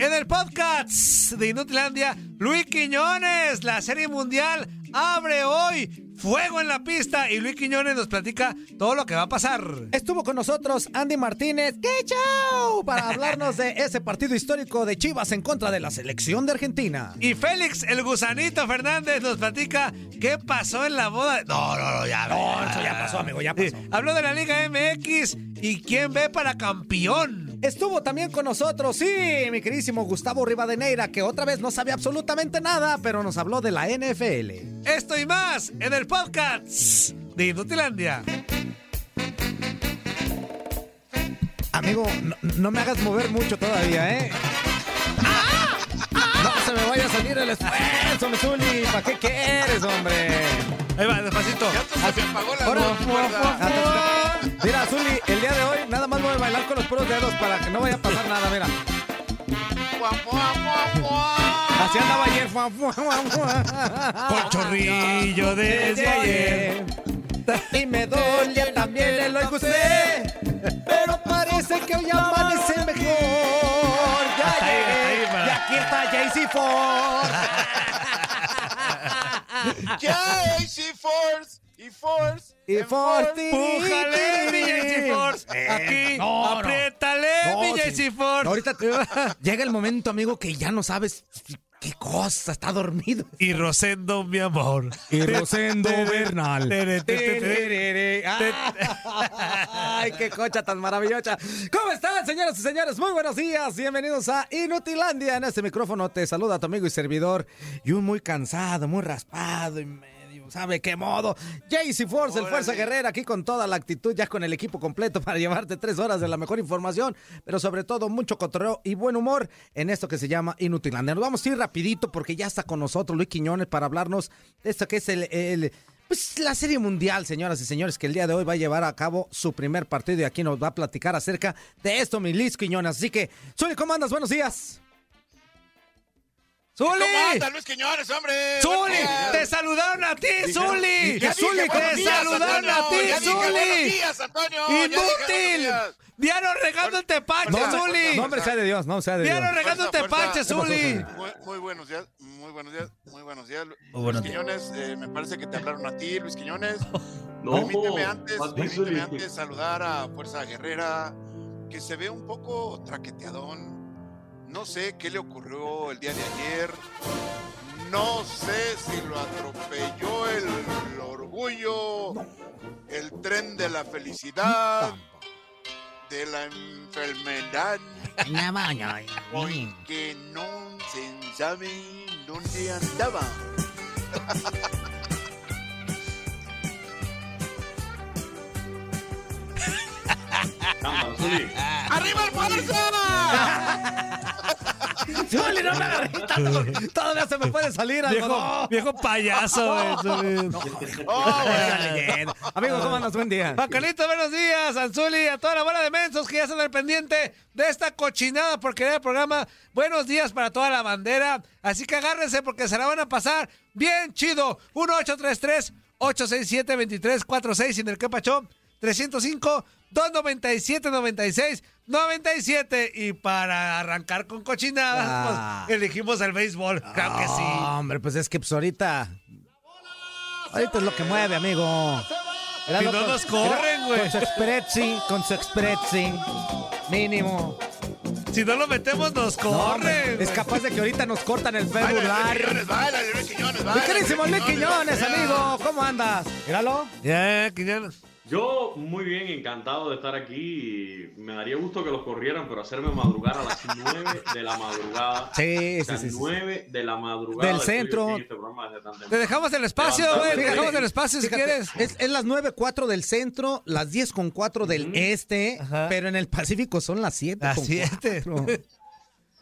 En el podcast de Inutilandia, Luis Quiñones, la Serie Mundial abre hoy. Fuego en la pista y Luis Quiñones nos platica todo lo que va a pasar. Estuvo con nosotros Andy Martínez, ¡qué chao! Para hablarnos de ese partido histórico de Chivas en contra de la selección de Argentina. Y Félix, el gusanito Fernández, nos platica qué pasó en la boda. No, no, no, ya, No, ya pasó, amigo, ya pasó. Habló de la Liga MX y quién ve para campeón. Estuvo también con nosotros, sí, mi queridísimo Gustavo Rivadeneira, que otra vez no sabe absolutamente nada, pero nos habló de la NFL. Esto y más en el podcast de Inutilandia. Amigo, no, no me hagas mover mucho todavía, ¿eh? No se me vaya a salir el esfuerzo, Mesuli. ¿Para qué quieres, hombre? Ahí va, despacito. Ahora, Mira, Zuli, el día de hoy nada más voy a bailar con los puros dedos para que no vaya a pasar nada, mira. Así andaba ayer. Con chorrillo desde ayer. Y me dolía también el hoy Jaycee Force y Force Y Forti. ¡Pújale, mi JC Force! Eh, Aquí, no, apriétale, No, sí. Force. Ahorita llega el momento, amigo, que ya no sabes qué cosa, está dormido. Y Rosendo, mi amor. Y Rosendo Bernal. Ay, qué cocha tan maravillosa. ¿Cómo están, señoras y señores? Muy buenos días. Bienvenidos a Inutilandia. En este micrófono te saluda tu amigo y servidor. Y un muy cansado, muy raspado y medio, ¿sabe qué modo? Jaycee Force, el Fuerza Guerrera, aquí con toda la actitud, ya con el equipo completo para llevarte tres horas de la mejor información, pero sobre todo mucho cotorreo y buen humor en esto que se llama Inutilandia. Nos vamos a ir rapidito porque ya está con nosotros Luis Quiñones para hablarnos de esto que es el- el pues la Serie Mundial, señoras y señores, que el día de hoy va a llevar a cabo su primer partido y aquí nos va a platicar acerca de esto, mi Liz Quiñones. Así que, Zuli, ¿cómo andas? Buenos días. ¡Zuli! ¿Cómo anda Luis Quiñones, hombre? ¡Zuli! ¡Te saludaron a ti, Zuli! ¡Zuli, te días, saludaron a ti, Ya dije buenos Zuli! ¡Inútil! ¡Diario regando el tepache, Zuli! No, hombre, sea de Dios, no, sea de Dios. ¡Diario regando el tepache. Zuli! Muy, buenos días, muy buenos días, muy buenos días. Luis Quiñones, eh, me parece que te hablaron a ti, Luis Quiñones. No, permíteme antes, permíteme Zuli. antes saludar a Fuerza Guerrera, que se ve un poco traqueteadón. No sé qué le ocurrió el día de ayer. No sé si lo atropelló el orgullo, el tren de la felicidad, de la enfermedad, porque no se sabe dónde andaba. Zuli. ¡Arriba el Fuerza! Zuli, no me agarré tanto, Todavía se me puede salir algo. Viejo, viejo payaso, güey. Oh, Esa leyenda. Amigo, ¿cómo andas? Buen día. Bacalito, buenos días, Anzuli, a toda la bola de mensos que ya están al pendiente de esta cochinada porquería del programa. Buenos días para toda la bandera. Así que agárrense porque se la van a pasar bien chido. 1833-867-2346 en el que pachó. 305-297-96-97. Y para arrancar con cochinadas, Ah. pues elegimos el béisbol. Claro que sí. Ah, Hombre, pues es que pues ahorita. Ahorita es lo que mueve, amigo. Era Si no con- nos corren, güey. Con su exprezzi, con su exprezzi. Mínimo. Si no lo metemos, nos No, corren. es capaz de que ahorita nos cortan el Facebook Live. Quiñones, baila, Quiñones, baila, Quiñones, amigo, ¿cómo andas? Míralo. Ya, Quiñones. Yo muy bien, encantado de estar aquí. y Me daría gusto que los corrieran, pero hacerme madrugar a las 9 de la madrugada. Sí, O sea, sí, sí, sí. 9 de la madrugada. Del centro. este programa desde tan Te dejamos el espacio, güey. Te dejamos el espacio si quieres. Es, es las 9.4 del centro, las 10.4 del este, Ajá. pero en el Pacífico son las 7.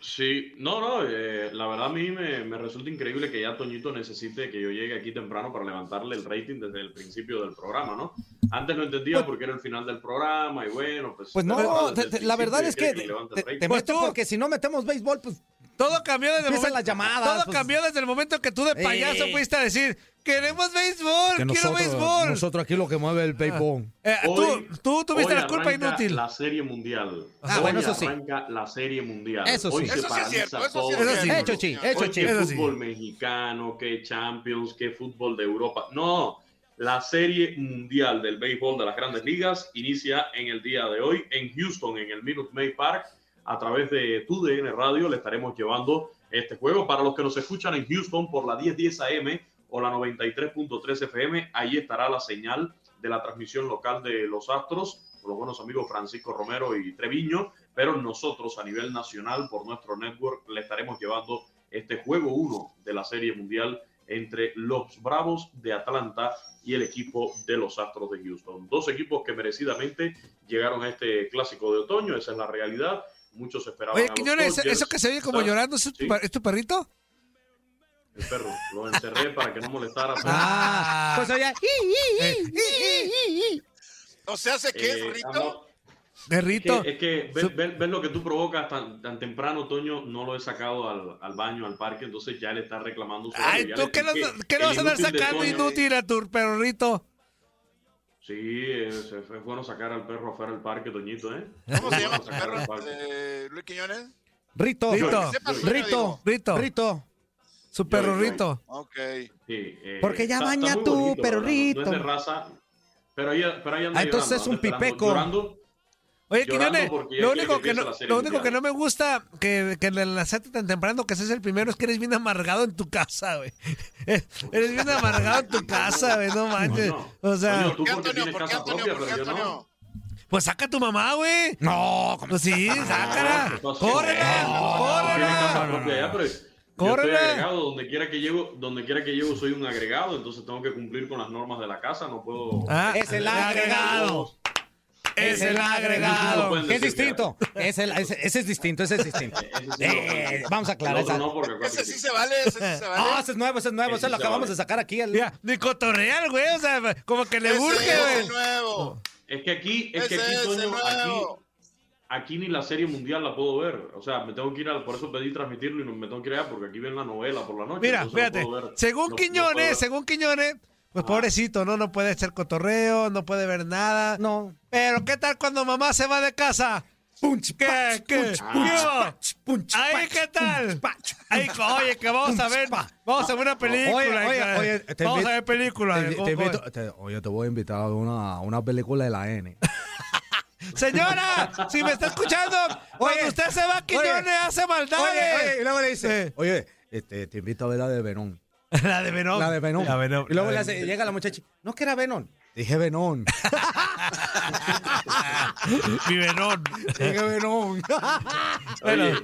Sí, no, no, eh, la verdad a mí me, me resulta increíble que ya Toñito necesite que yo llegue aquí temprano para levantarle el rating desde el principio del programa, ¿no? Antes no entendía porque era el final del programa y bueno, pues... Pues no, te- te- la verdad es que el te, te Pues meto porque si no metemos béisbol, pues Todo cambió desde el momento. las llamadas, Todo pues. cambió desde el momento que tú de payaso Eh. fuiste a decir: Queremos béisbol, quiero béisbol. nosotros aquí lo que mueve el béisbol. Eh, Hoy- tú, tú tuviste hoy la culpa inútil. La serie mundial. Ah, Hoy bueno, eso sí. la serie mundial. Eso Hoy sí. se Eso sí es cierto, eso sí es Eso sí. cierto. Hecho, chi, hecho, Hoy chi. que Eso sí. fútbol mexicano, que Champions, que fútbol de Europa. No, la serie mundial del béisbol de las grandes ligas inicia en el día de hoy en Houston, en el Minute Maid Park. A través de TUDN Radio le estaremos llevando este juego. Para los que nos escuchan en Houston por la 1010 AM o la 93.3 FM, ahí estará la señal de la transmisión local de los Astros, con los buenos amigos Francisco Romero y Treviño, pero nosotros a nivel nacional por nuestro network le estaremos llevando este juego 1 de la Serie Mundial entre los Bravos de Atlanta y el equipo de los Astros de Houston. Dos equipos que merecidamente llegaron a este clásico de otoño, esa es la realidad. Muchos esperaban Oye, a los Quiñones, Dodgers. eso que se oye como ¿Sabes? llorando, ¿es tu, Sí. per- ¿es tu perrito? El perro, lo encerré para que no molestara. pero- Ah, pues oye, ¿No se hace qué, Eh, Rito? ando- Perrito. Es que, es que lo que tú provocas tan, tan temprano, Toño, no lo he sacado al, al baño, al parque, entonces ya le está reclamando. su Ay, ¿tú qué, lo- qué vas a andar de sacando Toño- inútil a tu perrito? Sí, es, es bueno sacar al perro afuera del parque, Toñito, ¿eh? ¿Cómo se llama tu perro, eh, Luis Quiñones? Rito, Rito. Rito. Rito. Rito. Su perrito. Ok. Sí, eh, Porque ya está- baña está tú, bonito, pero ¿verdad? No- No es Rito. de raza, pero ahí anda Ah, entonces llorando, es un pipeco. llorando. Oye, Quiñones, lo único que no, lo único que no me gusta que, que le lanzaste tan temprano que seas el primero es que eres bien amargado en tu casa, güey. Eres bien amargado en tu casa, güey, no manches. O sea, ¿Por qué, Antonio? ¿Por qué, Antonio? propia, ¿Por qué. Antonio? pues saca a tu mamá, güey. No, Pues sí, sácala. Córrela, córrela. Ya, yo estoy agregado, donde quiera que llego, donde quiera que llego soy un agregado, entonces tengo que cumplir con las normas de la casa, no puedo... Ah, Es el agregado. Es el agregado. que es distinto. Es el- ese, ese es distinto, ese es distinto. Ese sí lo Eh, vamos a aclarar esa. no, Ese sí se vale, ese sí se vale. Ah, ese es nuevo, ese es nuevo, ese Ese es lo acabamos se de sacar aquí. el- Mira, ni cotorreal, güey. O sea, como que le Ese urge, es güey. el nuevo. Es que aquí, es que aquí, es Toño, aquí, nuevo. Aquí ni la serie mundial la puedo ver. O sea, me tengo que ir al, por eso pedí transmitirlo y no me tengo que ir allá porque aquí ven la novela por la noche. Mira, no fíjate, según no- Quiñones, según Quiñones, pues pobrecito, ¿no? No puede ser cotorreo, no puede ver nada. No. Pero, ¿qué tal cuando mamá se va de casa? Punch, ¿Qué? punch, ¿Qué punch, pach, punch, Ahí, ¿qué tal? Ahí, oye, que vamos a ver, vamos a ver una película. Oye, oye, oye, te vamos invito- a ver película. Te, ¿cómo- te invito- te- oye, te voy a invitar a una, una película de la N. Señora, si me está escuchando, cuando Oye, usted se va, Quiñones hace maldades. Oye, oye, y luego le dice, oye, este, te invito a ver la de Venón. La de Venom. La de. La Venom. Y luego le hace, llega la muchacha, no que era Venón. Dije Venón. Mi Venom. Dije Venón. Oye,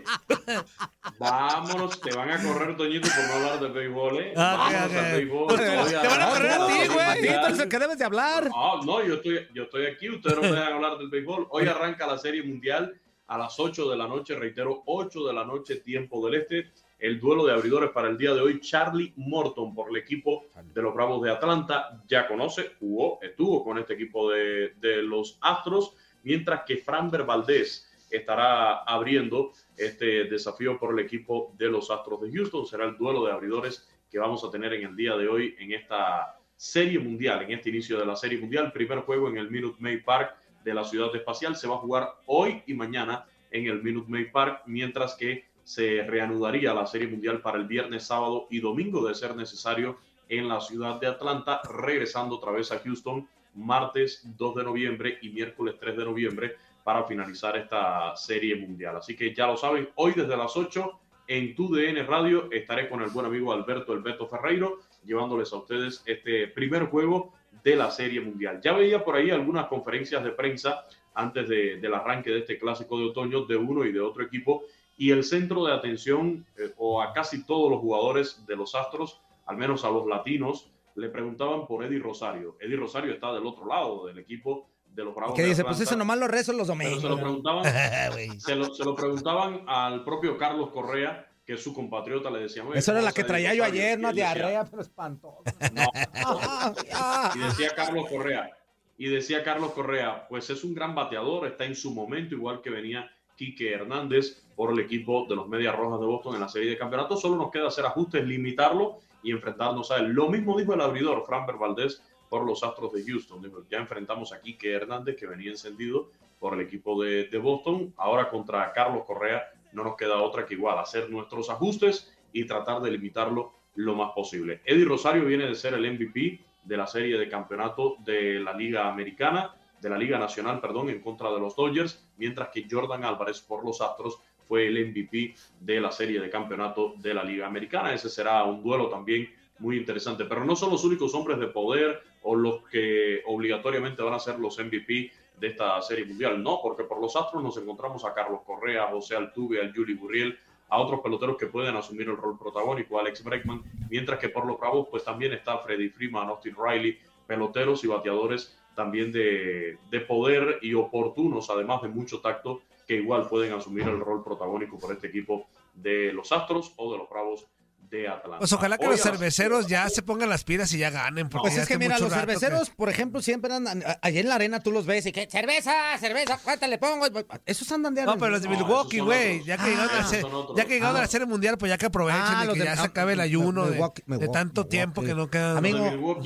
vámonos, te van a correr, Toñito, por no hablar de béisbol, ¿eh? Ah, Vámonos al béisbol. Pues te van a correr a ti, güey. Que debes de hablar. Ah, no, yo estoy, yo estoy aquí, ustedes no me dejan hablar del béisbol. Hoy arranca la Serie Mundial a las 8 de la noche, reitero, 8 de la noche, tiempo del este. El duelo de abridores para el día de hoy, Charlie Morton por el equipo de los Bravos de Atlanta, ya conoce, jugó, estuvo con este equipo de, de los Astros, mientras que Framber Valdez estará abriendo este desafío por el equipo de los Astros de Houston. Será el duelo de abridores que vamos a tener en el día de hoy en esta Serie Mundial, en este inicio de la Serie Mundial. Primer juego en el Minute Maid Park de la Ciudad Espacial. Se va a jugar hoy y mañana en el Minute Maid Park, mientras que se reanudaría la Serie Mundial para el viernes, sábado y domingo, de ser necesario, en la ciudad de Atlanta, regresando otra vez a Houston martes 2 de noviembre y miércoles 3 de noviembre para finalizar esta serie mundial. Así que ya lo saben, hoy desde las 8 en tu DN Radio estaré con el buen amigo Alberto Alberto Ferreiro llevándoles a ustedes este primer juego de la serie mundial. Ya veía por ahí algunas conferencias de prensa antes de- del arranque de este clásico de otoño de uno y de otro equipo y el centro de atención eh, o a casi todos los jugadores de los Astros, al menos a los latinos, le preguntaban por Eddie Rosario. Eddie Rosario está del otro lado del equipo de los Bravos Que dice, pues eso nomás lo rezo los Pero domingos. se lo preguntaban, se lo, se lo preguntaban al propio Carlos Correa, que es su compatriota, le decían. "Oye, Esa era ¿cómo la que traía yo Rosario?" ayer, decía, Diarrea, pero espantosa. "No". Y decía Carlos Correa, y decía Carlos Correa, pues es un gran bateador, está en su momento, igual que venía Quique Hernández por el equipo de los Medias Rojas de Boston en la serie de campeonatos. Solo nos queda hacer ajustes, limitarlo y enfrentarnos a él. Lo mismo dijo el abridor, Framber Valdés, por los Astros de Houston. Ya enfrentamos a Quique Hernández, que venía encendido por el equipo de, de Boston. Ahora contra Carlos Correa no nos queda otra que igual hacer nuestros ajustes y tratar de limitarlo lo más posible. Eddie Rosario viene de ser el MVP de la serie de campeonato de la Liga Americana, de la Liga Nacional, perdón, en contra de los Dodgers, mientras que Jordan Álvarez por los Astros fue el MVP de la serie de campeonato de la Liga Americana. Ese será un duelo también muy interesante, pero no son los únicos hombres de poder o los que obligatoriamente van a ser los MVP de esta serie mundial, no, porque por los Astros nos encontramos a Carlos Correa, José Altuve, a Yuli Gurriel, a otros peloteros que pueden asumir el rol protagónico, Alex Bregman, mientras que por los Bravos pues también está Freddy Freeman, Austin Riley, peloteros y bateadores también de, de poder y oportunos, además de mucho tacto, que igual pueden asumir el rol protagónico por este equipo de los Astros o de los Bravos de Atlanta. Pues ojalá que Hoy los a las- cerveceros ya se pongan las pilas y ya ganen. Porque Pues ya es que mira, los que- cerveceros, por ejemplo, siempre andan. a- Allá en la arena tú los ves y que cerveza, cerveza, ¿cuánta le pongo? Esos andan de No, pero los de Milwaukee, güey. Ya que llegaron a la esos serie- son otros. ya que llegaron Ah, a la serie mundial, pues ya que aprovechen Ah, y los que de- ya ah, se acabe el ayuno de, tanto tiempo que no queda. Amigo, Los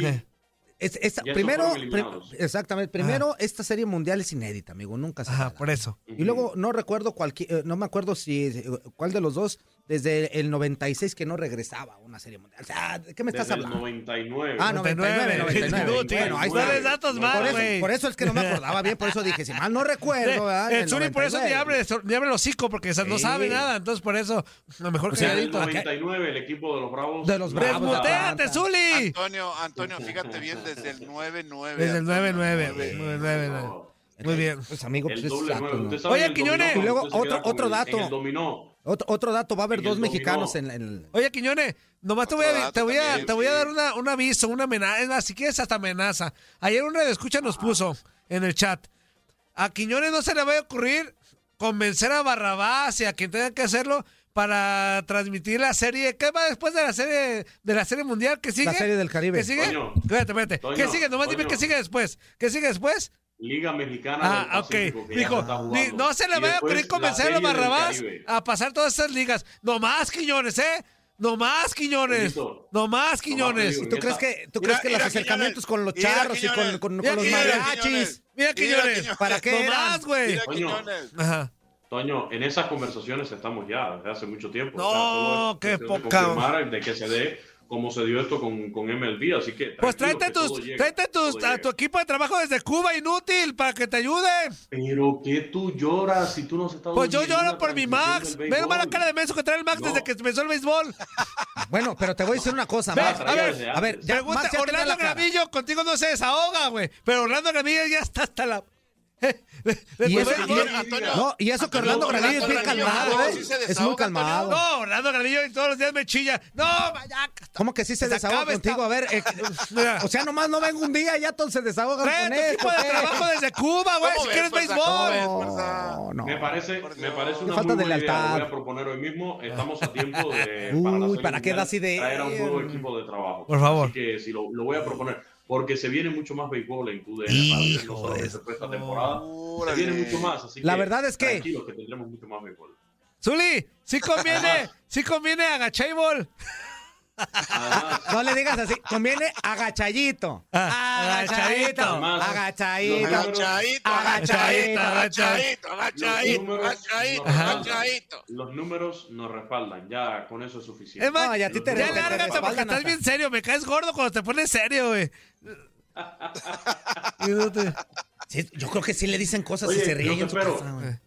Es- estos primero, exactamente. Primero, esta serie mundial es inédita, amigo. Nunca se Ajá, por eso. Y luego no recuerdo cualquier, eh, no me acuerdo si eh, cuál de los dos desde el 96 que no regresaba a una serie mundial. O sea, ¿de qué me estás Desde el hablando? 99. Ah, 99, 99. Inútil. Bueno, ahí No está. datos Por mal, Por eso, güey. por eso es que no me acordaba bien, por eso dije, si mal no recuerdo, ¿verdad? En El Zuli por eso ni 99. abre, ni abre el hocico, porque o sea, no Sí. sabe nada. Entonces, por eso, lo mejor O que sea, en el acá- 99 el equipo de los Bravos. De los Bravos. ¡Desmuteate. Zuli! Antonio, Antonio, fíjate bien desde el 9-9. Desde el 9-9. Antonio, 9-9. Muy bien. Pues amigo, El pues es doble exacto. ¿no? Oye, el Quiñones. Y luego otro- otro el- dato. En el dominó. Otro, otro dato, va a haber dos mexicanos en, en el... Oye, Quiñones, nomás te voy a, te voy a, también, te voy a sí. dar una, un aviso, una amenaza. Es más, si quieres, hasta amenaza. Ayer un radio escucha nos puso en el chat. A Quiñones no se le va a ocurrir convencer a Barrabás y a quien tenga que hacerlo para transmitir la serie. ¿Qué va después de la serie de la serie mundial? ¿Qué sigue? La serie del Caribe. ¿Qué sigue? Toño. Espérate, espérate. Toño, ¿Qué sigue? Nomás dime qué sigue después. ¿Qué sigue después? Liga Mexicana Ah, del ok. Pacífico, Dijo, no se le Y vaya a la convencer a Barrabás a pasar todas esas ligas. No más, Quiñones, ¿eh? No más, Quiñones. Toñito. No más, Quiñones. digo, ¿Tú crees que, tú Mira, crees que los acercamientos con los charros y con, con- con Mira, los mariachis? Mira, Quiñones. ¿Para qué No eran? más, güey. Mira, Coño. Quiñones. Ajá. Toño, en esas conversaciones estamos ya desde hace mucho tiempo. No, O sea, qué poca- De que se dé como se dio esto con, con MLB, así que. Pues tráete, que tus, llega, tráete tus, a tu equipo de trabajo desde Cuba, inútil, para que te ayude. Pero que tú lloras si tú no has estado. Pues yo lloro por mi Max. Ve la cara de menso que trae el Max No. desde que empezó el béisbol. Bueno, pero te voy a decir una cosa, Ve, Max. a ver, A ver, ya, Pregunta, Max ya Orlando. Gramillo contigo no se desahoga, güey. Pero Orlando Gramillo ya está hasta la. Y eso, de- y- no, y eso que Orlando Granillo es bien Granillo, calmado, ¿eh? Es muy desahoga, calmado. No, Orlando Gramillo y todos los días me chilla. No, vaya. ¿Cómo que sí se Se desahoga contigo? A ver, eh, o sea, nomás no vengo un día y ya todos se desahogan Trae con equipo de trabajo desde Cuba, güey. ¿Cómo Si ves, quieres fuerza? béisbol. ¿Cómo ves, fuerza? No, no. Me parece, me parece una Falta muy de lealtad. voy a proponer hoy mismo. Estamos a tiempo de. Uy, ¿para qué mundial, das idea? Traer a un nuevo equipo de trabajo. Por favor. Así que si lo, lo voy a proponer. Porque se viene mucho más béisbol en tu No se fue esta temporada. Se Órale. viene mucho más. Así La que verdad es que- Tranquilos que tendremos mucho más béisbol. Zuli, sí conviene, sí conviene agachable. No le digas así, conviene agachadito. Ah, agachadito. Agachadito. Agachadito. Agachadito, Agachadito, agachadito, agachadito, Los números- nos respaldan. Ya con eso es suficiente. Es más, No, te- ya te- te lárgate porque estás bien serio. Me caes gordo cuando te pones serio, güey. Sí, yo creo que sí le dicen cosas y se ríen yo en su te espero. casa, güey.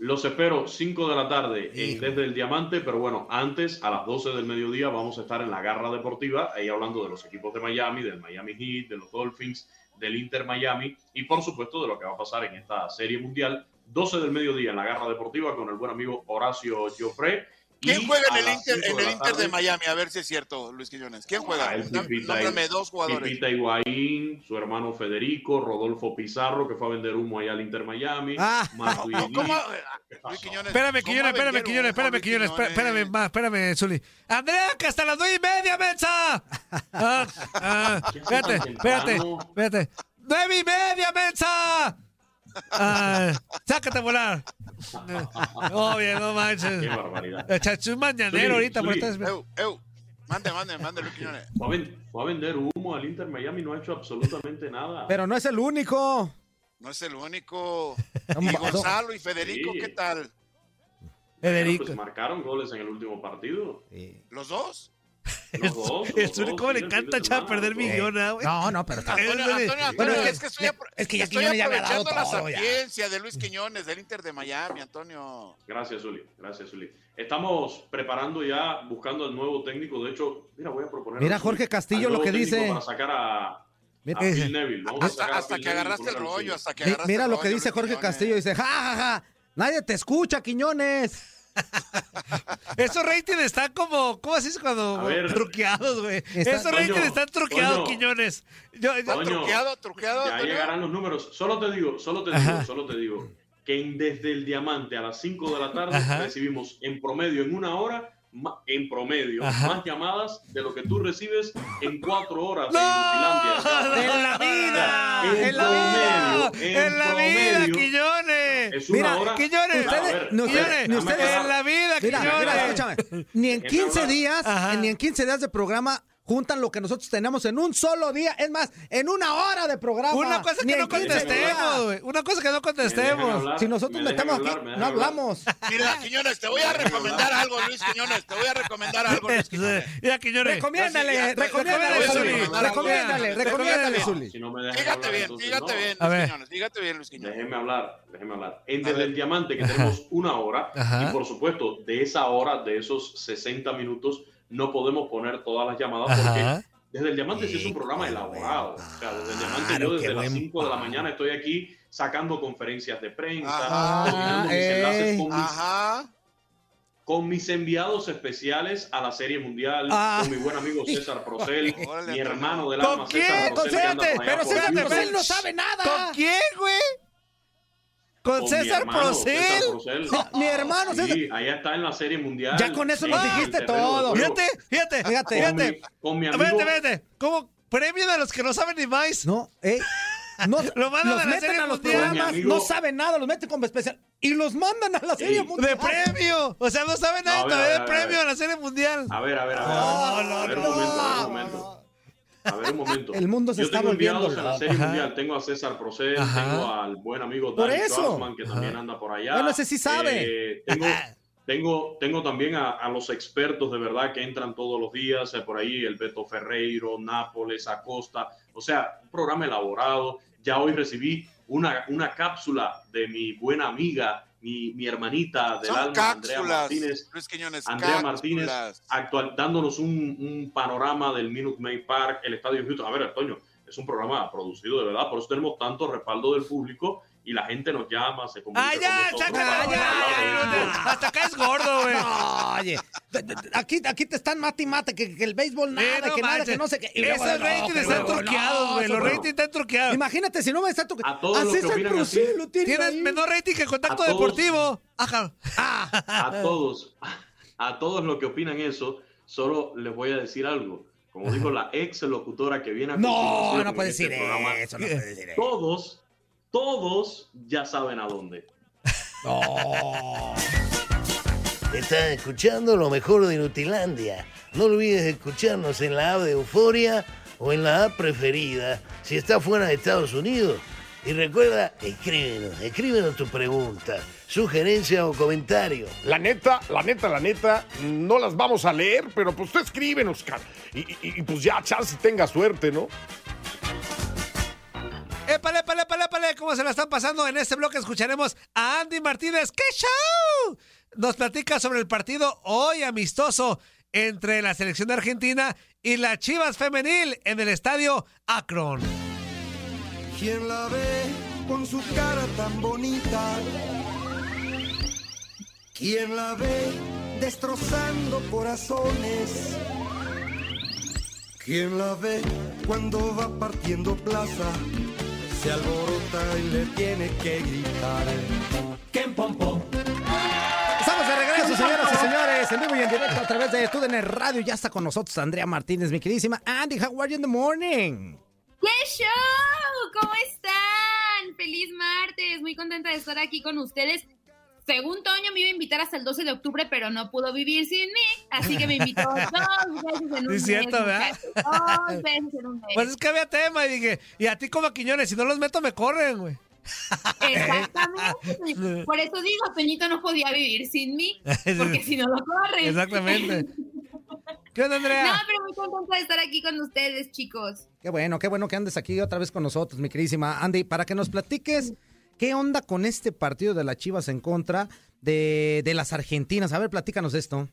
Los espero 5 de la tarde en desde el Diamante, pero bueno, antes a las 12 del mediodía vamos a estar en la Garra Deportiva, ahí hablando de los equipos de Miami, del Miami Heat, de los Dolphins, del Inter Miami y por supuesto de lo que va a pasar en esta serie mundial. 12 del mediodía en la Garra Deportiva con el buen amigo Horacio Joffre. ¿Quién juega en el Inter, 5 en de el la Inter de tarde, Miami? A ver si es cierto, Luis Quiñones. ¿Quién juega? Ah, Nómbrame dos jugadores. Pipita Higuaín, su hermano Federico, Rodolfo Pizarro, que fue a vender humo allá al Inter Miami. Ah. ¿Cómo? ¿Qué Luis? Quiñones, Espérame, ¿cómo Quiñones, espérame, Quiñones, espérame, Quiñones, espérame, más, espérame, Zuli. Andrea, que hasta las nueve y media, mensa. Ah, ah, ¿Qué haces espérate, espérate, espérate. ¡Nueve y media, mensa! Ah, sácate a volar. No, bien, no Qué manches. barbaridad. Chachu un mañanero ahorita, por Eu, eu. Mande, mande, mande, Luis Quiñones. Fue a, ven- fue a vender humo al Inter Miami, no ha hecho absolutamente nada. Pero no es el único. No es el único. Y. Gonzalo y Federico, Sí. ¿qué tal? Bueno, Federico. pues marcaron goles en el último partido. ¿Los dos? Los dos, El los Zuli, ¿cómo le encanta echar a perder millona, güey? No, no, pero está. Antonio. Antonio, Antonio, Bueno, es que estoy, es que ya estoy Quiñones ya me ha dado aprovechando la ya. sapiencia de Luis Quiñones del Inter de Miami, Antonio. Gracias, Zuli. Gracias, Zuli. Estamos preparando ya, buscando al nuevo técnico. De hecho, mira, voy a proponer. Mira, a Jorge Castillo lo que dice. Para sacar a, a Mira, Phil Neville. Hasta, sacar a hasta Phil que Neville agarraste el rollo, hasta que Mi- agarraste mira el lo que rollo, dice Jorge Quiñones. Castillo. Dice, ja, ja, ja. Nadie te escucha, Quiñones. Esos ratings están como, ¿cómo dice cuando? Ver. Truqueados, güey. Está- Esos ratings están truqueados. Quiñones. Yo, yo- ¿Está Toño, truqueado, truqueado, Ya llegarán los números. Solo te digo, solo te Ajá. digo, solo te digo que en desde el diamante a las 5 de la tarde Ajá. recibimos en promedio en una hora, en promedio, Ajá. más llamadas de lo que tú recibes en cuatro horas ¡No! ¡En la vida! En ¡En la vida! promedio, ¡En la vida, promedio, Quiñones! Es una Mira, hora. Quiñones, A ustedes- ver, ver, ustedes- ni. En la vida, Mira, Quiñones. mira, escúchame. Ni en Déjame 15 hablar. días, Ajá. ni en 15 días de programa juntan lo que nosotros tenemos en un solo día. Es más, en una hora de programa. Una cosa que no en 15 contestemos, güey. Una cosa que no ¿Me dejan contestemos. hablar? Si nosotros ¿Me metemos hablar? aquí, ¿Me no hablar? hablamos. Mira, Quiñones, te voy a recomendar algo, Luis Quiñones. Te voy a recomendar algo, Luis Quiñones. Ya, Quiñones. Recomiéndale, recomiéndale, Zuli. Recomiéndale, recomiéndale, Zuli. Si no me dejan Fíjate bien, fíjate bien, A Luis ver. Quiñones. Fíjate bien, Luis Quiñones. Déjeme hablar, déjeme hablar. Desde el Diamante, que tenemos una hora, y por supuesto, de esa hora, de esos 60 minutos, no podemos poner todas las llamadas Ajá. porque desde el Diamante sí es un programa elaborado. O sea, desde el Diamante Claro, yo desde las buen 5 de la mañana estoy aquí sacando conferencias de prensa, Ajá. mis enlaces con mis, con mis enviados especiales a la Serie Mundial, Ah. con mi buen amigo César Procel, mi Antonio. hermano del ¿Con alma? César Procel, Pero César. Procel no sabe nada. ¿Con quién, güey? ¿Con Con mi César hermano, Procel? César Procel. No, mi hermano César. Sí, allá está en la Serie Mundial. Ya con eso nos dijiste de todo. Fíjate, fíjate, Fíjate. Con mi, fíjate. con mi amigo. Vete, vete. ¿Cómo premian a los que no saben ni más? No, eh. No, Lo mandan los a la meten Serie a los Mundial. programas, Mi amigo- no saben nada, los meten como especial y los mandan a la serie Ey. mundial. De premio. O sea, no saben nada No, a ver, todavía a de ver, premio a ver. a la serie mundial. A ver, a ver, a ver. No, a ver, no, un momento, un momento. A ver, un momento. El mundo se Yo está tengo volviendo enviados en la. Serie Ajá. Mundial. Tengo a César Procel, Ajá. tengo al buen amigo eso. Schwartzman, que también anda por allá. Bueno, ese sí sabe. Eh, tengo, tengo, tengo también a, a los expertos de verdad que entran todos los días, eh, por ahí el Beto Ferreiro, Nápoles, Acosta. O sea, un programa elaborado. Ya hoy recibí una, una cápsula de mi buena amiga, mi, mi hermanita del Son alma, Andrea Martínez. Luis Quiñones. Andrea Martínez actual, dándonos un, un panorama del Minute Maid Park, el Estadio Houston. A ver, Antonio, es un programa producido de verdad, por eso tenemos tanto respaldo del público y la gente nos llama, se comunica Ah, ya, con nosotros sácala, para ya, ya, Hasta acá es gordo, güey. No, oye, aquí, aquí te están mate y mate, que, que el béisbol nada, Eh, no que nada, que no sé qué. Esos ratings están truqueados, güey. Los ratings están truqueados. Imagínate si no me está tu A todos los que así. lo tiene Tienes ahí. menor rating que contacto deportivo. Ajá. A todos, a todos los que opinan eso, solo les voy a decir algo. Como dijo la ex locutora que viene a No, no en puedes este decir programa, eso, no puedes decir eso. Todos, todos ya saben a dónde. No. Estás escuchando lo mejor de Nutilandia. No olvides escucharnos en la app de Euforia o en la app preferida si estás fuera de Estados Unidos. Y recuerda, escríbenos, escríbenos tu pregunta, sugerencia o comentario. La neta, la neta, la neta, no las vamos a leer, pero pues tú escríbenos, cara. Y, y- y, pues ya, chance tenga suerte, ¿no? ¿Cómo se la están pasando? En este bloque escucharemos a Andy Martínez. ¡Qué show! Nos platica sobre el partido hoy amistoso entre la selección de Argentina y la Chivas Femenil en el estadio Akron. ¿Quién la ve con su cara tan bonita? ¿Quién la ve destrozando corazones? ¿Quién la ve cuando va partiendo plaza? Se alborota y le tiene que gritar. ¡Ken Pompo! Estamos de regreso, señoras y señores, en vivo y en directo a través de TUDN Radio. Ya está con nosotros Andrea Martínez, mi queridísima Andy. How are you in the morning? ¡Qué show! ¿Cómo están? Feliz martes. Muy contenta de estar aquí con ustedes. Según Toño me iba a invitar hasta el 12 de octubre, pero no pudo vivir sin mí, así que me invitó dos veces en un mes. cierto, ¿verdad? Dos veces en un mes. Pues es que había tema y dije, y a ti como Quiñones, si no los meto me corren, güey. Exactamente. Por eso digo, Toñito no podía vivir sin mí, porque si no lo corren. Exactamente. ¿Qué onda, Andrea? No, pero muy contenta de estar aquí con ustedes, chicos. Qué bueno, qué bueno que andes aquí otra vez con nosotros, mi queridísima Andy, para que nos platiques qué onda con este partido de las Chivas en contra de, de las Argentinas. A ver, platícanos esto.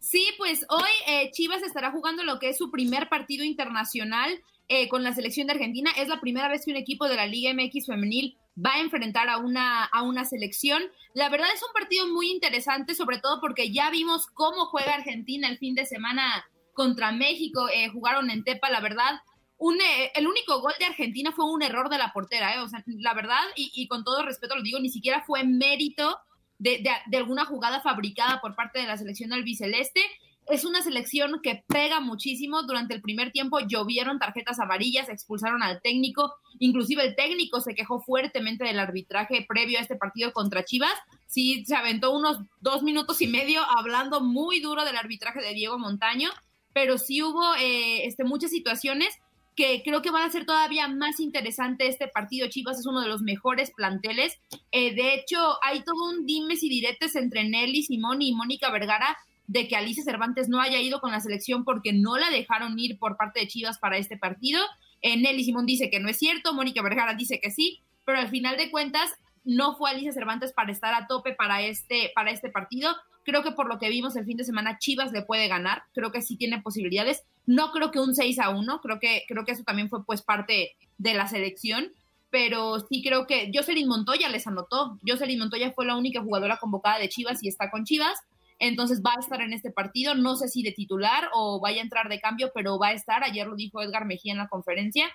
Sí, pues hoy eh, Chivas estará jugando lo que es su primer partido internacional eh, con la selección de Argentina. Es la primera vez que un equipo de la Liga MX femenil va a enfrentar a una, a una selección. La verdad es un partido muy interesante, sobre todo porque ya vimos cómo juega Argentina el fin de semana contra México. Eh, jugaron en Tepa, la verdad. Un, eh, el único gol de Argentina fue un error de la portera, eh, o sea, la verdad, y, y con todo respeto lo digo, ni siquiera fue mérito de, de, de, alguna jugada fabricada por parte de la selección albiceleste. Es una selección que pega muchísimo. Durante el primer tiempo llovieron tarjetas amarillas, expulsaron al técnico. Inclusive el técnico se quejó fuertemente del arbitraje previo a este partido contra Chivas. Sí, se aventó unos dos minutos y medio hablando muy duro del arbitraje de Diego Montaño, pero sí hubo eh, este, muchas situaciones que creo que van a ser todavía más interesante este partido. Chivas es uno de los mejores planteles. Eh, de hecho, hay todo un dimes y diretes entre Nelly Simón y Mónica Vergara de que Alicia Cervantes no haya ido con la selección porque no la dejaron ir por parte de Chivas para este partido. Eh, Nelly Simón dice que no es cierto, Mónica Vergara dice que sí, pero al final de cuentas no fue Alicia Cervantes para estar a tope para este, para este partido. Creo que por lo que vimos el fin de semana, Chivas le puede ganar. Creo que sí tiene posibilidades. No creo que un 6 a 1. Creo que, creo que eso también fue pues parte de la selección. Pero sí creo que Jocelyn Montoya les anotó. Jocelyn Montoya fue la única jugadora convocada de Chivas y está con Chivas. Entonces va a estar en este partido. No sé si de titular o vaya a entrar de cambio, pero va a estar. Ayer lo dijo Edgar Mejía en la conferencia.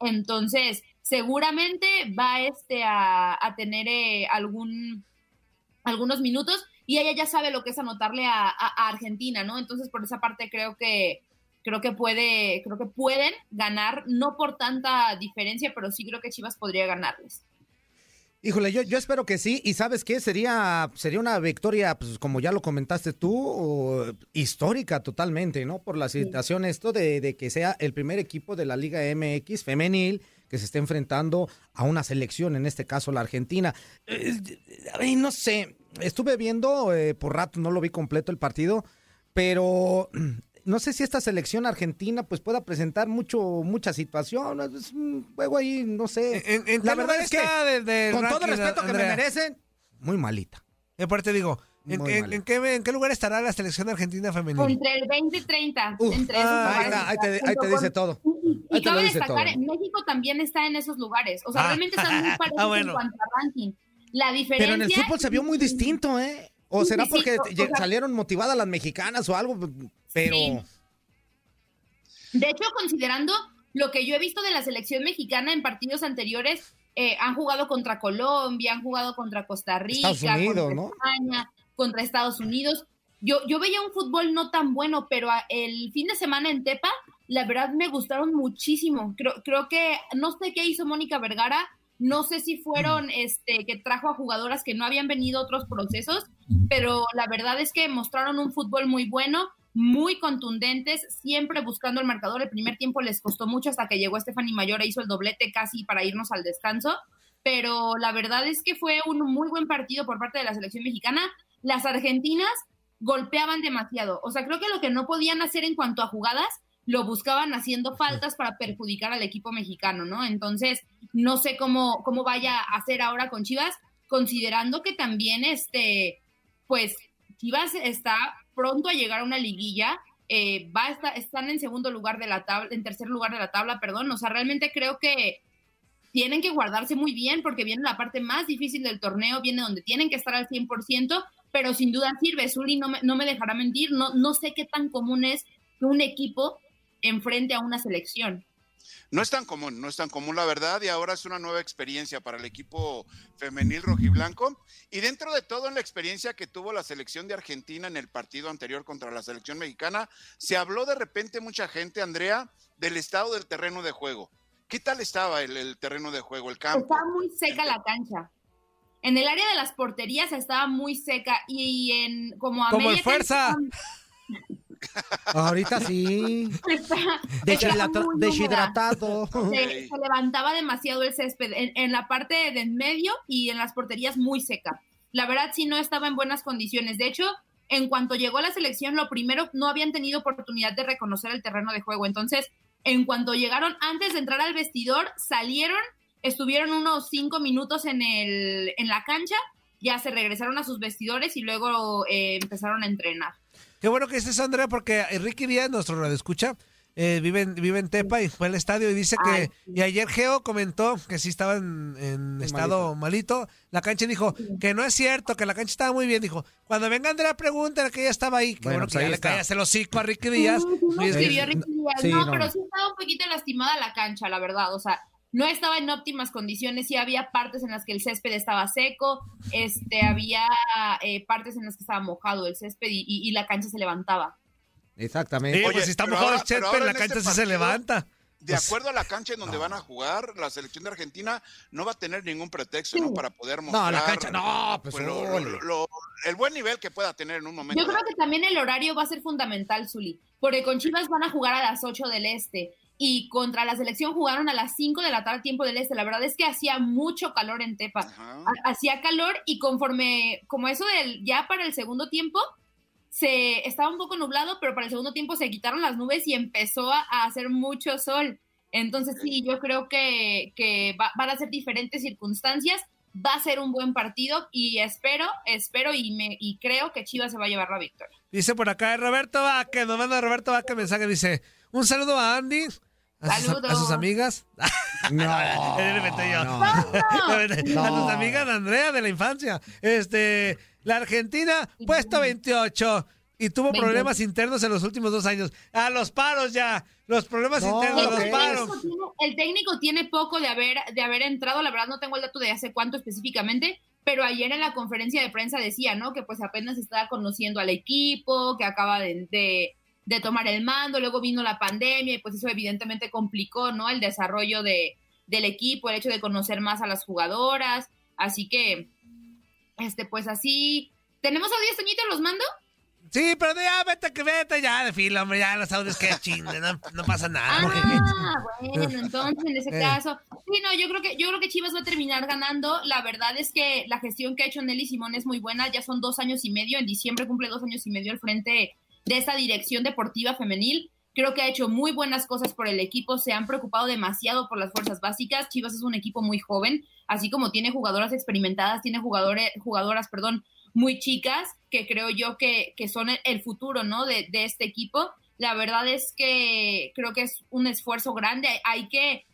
Entonces, seguramente va este a, a tener eh, algún, algunos minutos y ella ya sabe lo que es anotarle a, a, a, Argentina, ¿no? Entonces, por esa parte creo que creo que puede, creo que pueden ganar, no por tanta diferencia, pero sí creo que Chivas podría ganarles. Híjole, yo, yo espero que sí. ¿Y sabes qué? Sería, sería una victoria, pues como ya lo comentaste tú, histórica totalmente, ¿no? Por la situación sí. esto de, de, que sea el primer equipo de la Liga MX femenil que se esté enfrentando a una selección, en este caso la Argentina. Eh, no sé, estuve viendo eh, por rato, no lo vi completo el partido, pero no sé si esta selección argentina pues pueda presentar mucho mucha situación es un juego ahí no sé en, en la verdad es que de, de con ranking, todo el respeto Andrea. que me merecen muy malita y aparte digo ¿En, en, ¿en, qué, ¿En, qué, lugar estará la selección argentina femenina? Entre el 20 y 30. Uf, entre esos ah, ahí, está, ahí, te, ahí, te, dice todo. Y, y cabe destacar, todo. México también está en esos lugares. O sea, ah. realmente están muy parecidos ah, bueno. en cuanto a ranking. La diferencia. Pero en el fútbol se vio muy distinto, ¿eh? ¿O será porque sí, o sea, salieron motivadas las mexicanas o algo? Pero. Sí. De hecho, considerando lo que yo he visto de la selección mexicana en partidos anteriores, eh, han jugado contra Colombia, han jugado contra Costa Rica, Unidos, contra ¿no? España, contra Estados Unidos. Yo, yo veía un fútbol no tan bueno, pero el fin de semana en Tepa, la verdad me gustaron muchísimo. Creo, creo que no sé qué hizo Mónica Vergara, no sé si fueron este que trajo a jugadoras que no habían venido otros procesos, pero la verdad es que mostraron un fútbol muy bueno muy contundentes, siempre buscando el marcador. El primer tiempo les costó mucho hasta que llegó Stephanie Mayor e hizo el doblete casi para irnos al descanso. Pero la verdad es que fue un muy buen partido por parte de la selección mexicana. Las argentinas golpeaban demasiado. O sea, creo que lo que no podían hacer en cuanto a jugadas, lo buscaban haciendo faltas para perjudicar al equipo mexicano, ¿no? Entonces, no sé cómo, cómo vaya a hacer ahora con Chivas, considerando que también, este, pues, Chivas está pronto a llegar a una liguilla, eh, va a estar, están en segundo lugar de la tabla, en tercer lugar de la tabla, perdón, o sea, realmente creo que tienen que guardarse muy bien porque viene la parte más difícil del torneo, viene donde tienen que estar al 100%, pero sin duda sirve, Zuli no me, no me dejará mentir, no, no sé qué tan común es que un equipo enfrente a una selección. No es tan común, no es tan común la verdad y ahora es una nueva experiencia para el equipo femenil rojiblanco y dentro de todo en la experiencia que tuvo la selección de Argentina en el partido anterior contra la selección mexicana, se habló de repente mucha gente, Andrea, del estado del terreno de juego. ¿Qué tal estaba el, el terreno de juego, el campo? Estaba muy seca la cancha. En el área de las porterías estaba muy seca y en como a Como el media fuerza. cancha- Ahorita sí. Deshidratado. Se, se levantaba demasiado el césped en, en la parte de en medio y en las porterías muy seca. La verdad sí no estaba en buenas condiciones. De hecho, en cuanto llegó la selección, lo primero, no habían tenido oportunidad de reconocer el terreno de juego. Entonces, en cuanto llegaron, antes de entrar al vestidor, salieron, estuvieron unos cinco minutos en, el, en la cancha, ya se regresaron a sus vestidores y luego eh, empezaron a entrenar. Qué bueno que dices, Andrea, porque Enrique Díaz, nuestro radio escucha, eh, vive, en, vive en Tepa y fue al estadio y dice que. Y ayer Geo comentó que sí estaba en, en estado malito. La cancha dijo que no es cierto, que la cancha estaba muy bien. Dijo, cuando venga Andrea, pregúntale que ella estaba ahí. Que Bueno, bueno, pues que ya le callas el hocico a Ricky Díaz. Díaz. sí, no, no. pero sí estaba un poquito lastimada la cancha, la verdad. O sea, no estaba en óptimas condiciones. Sí había partes en las que el césped estaba seco, este, había eh, partes en las que estaba mojado el césped y, y- y la cancha se levantaba. Exactamente. Sí, Oye, pues si está mojado ahora- el césped, la cancha este sí se levanta. De Pues- acuerdo a la cancha en donde van a jugar, la selección de Argentina no va a tener ningún pretexto ¿no? para poder mostrar No, la cancha, no, pues, pues, lo- ole. lo- lo- el buen nivel que pueda tener en un momento. Yo creo que también el horario va a ser fundamental, Zuli, porque con Chivas van a jugar a las 8 del Este y contra la selección jugaron a las 5 de la tarde tiempo del Este. La verdad es que hacía mucho calor en Tepa. Ajá. Hacía calor y conforme, como eso del, ya para el segundo tiempo, se estaba un poco nublado, pero para el segundo tiempo se quitaron las nubes y empezó a, a hacer mucho sol. Entonces sí, yo creo que, que va- van a ser diferentes circunstancias. Va a ser un buen partido y espero, espero y me y creo que Chivas se va a llevar la victoria. Dice por acá Roberto Vaque, nos manda Roberto Vaque mensaje, dice, un saludo a Andy, a sus, Saludos. a sus amigas. No. Le inventé yo. no. A tus No. amigas de Andrea de la infancia. Este, la Argentina, puesto 28. Y tuvo 28. problemas internos en los últimos dos años. A los paros ya. Los problemas No, internos, los el, paros. técnico tiene, el técnico tiene poco de haber, de haber entrado, la verdad no tengo el dato de hace cuánto específicamente, pero ayer en la conferencia de prensa decía, ¿no? Que pues apenas estaba conociendo al equipo, que acaba de, de- de tomar el mando, luego vino la pandemia y pues eso evidentemente complicó, ¿no? El desarrollo de, del equipo, el hecho de conocer más a las jugadoras, así que, este, pues así, ¿tenemos audios, Toñito, los mando? Sí, pero ya, vete, que vete, ya, de fila, hombre, ya, los audios que chingue, no, no pasa nada. Ah, bueno, entonces en ese Eh. caso, sí, no, yo creo que yo creo que Chivas va a terminar ganando. La verdad es que la gestión que ha hecho Nelly Simón es muy buena. Ya son dos años y medio. En diciembre cumple dos años y medio al frente de esta dirección deportiva femenil. Creo que ha hecho muy buenas cosas por el equipo. Se han preocupado demasiado por las fuerzas básicas. Chivas es un equipo muy joven, así como tiene jugadoras experimentadas, tiene jugadores, jugadoras, perdón, muy chicas, que creo yo que, que son el- futuro, ¿no? De, de este equipo. La verdad es que creo que es un esfuerzo grande. Hay, hay que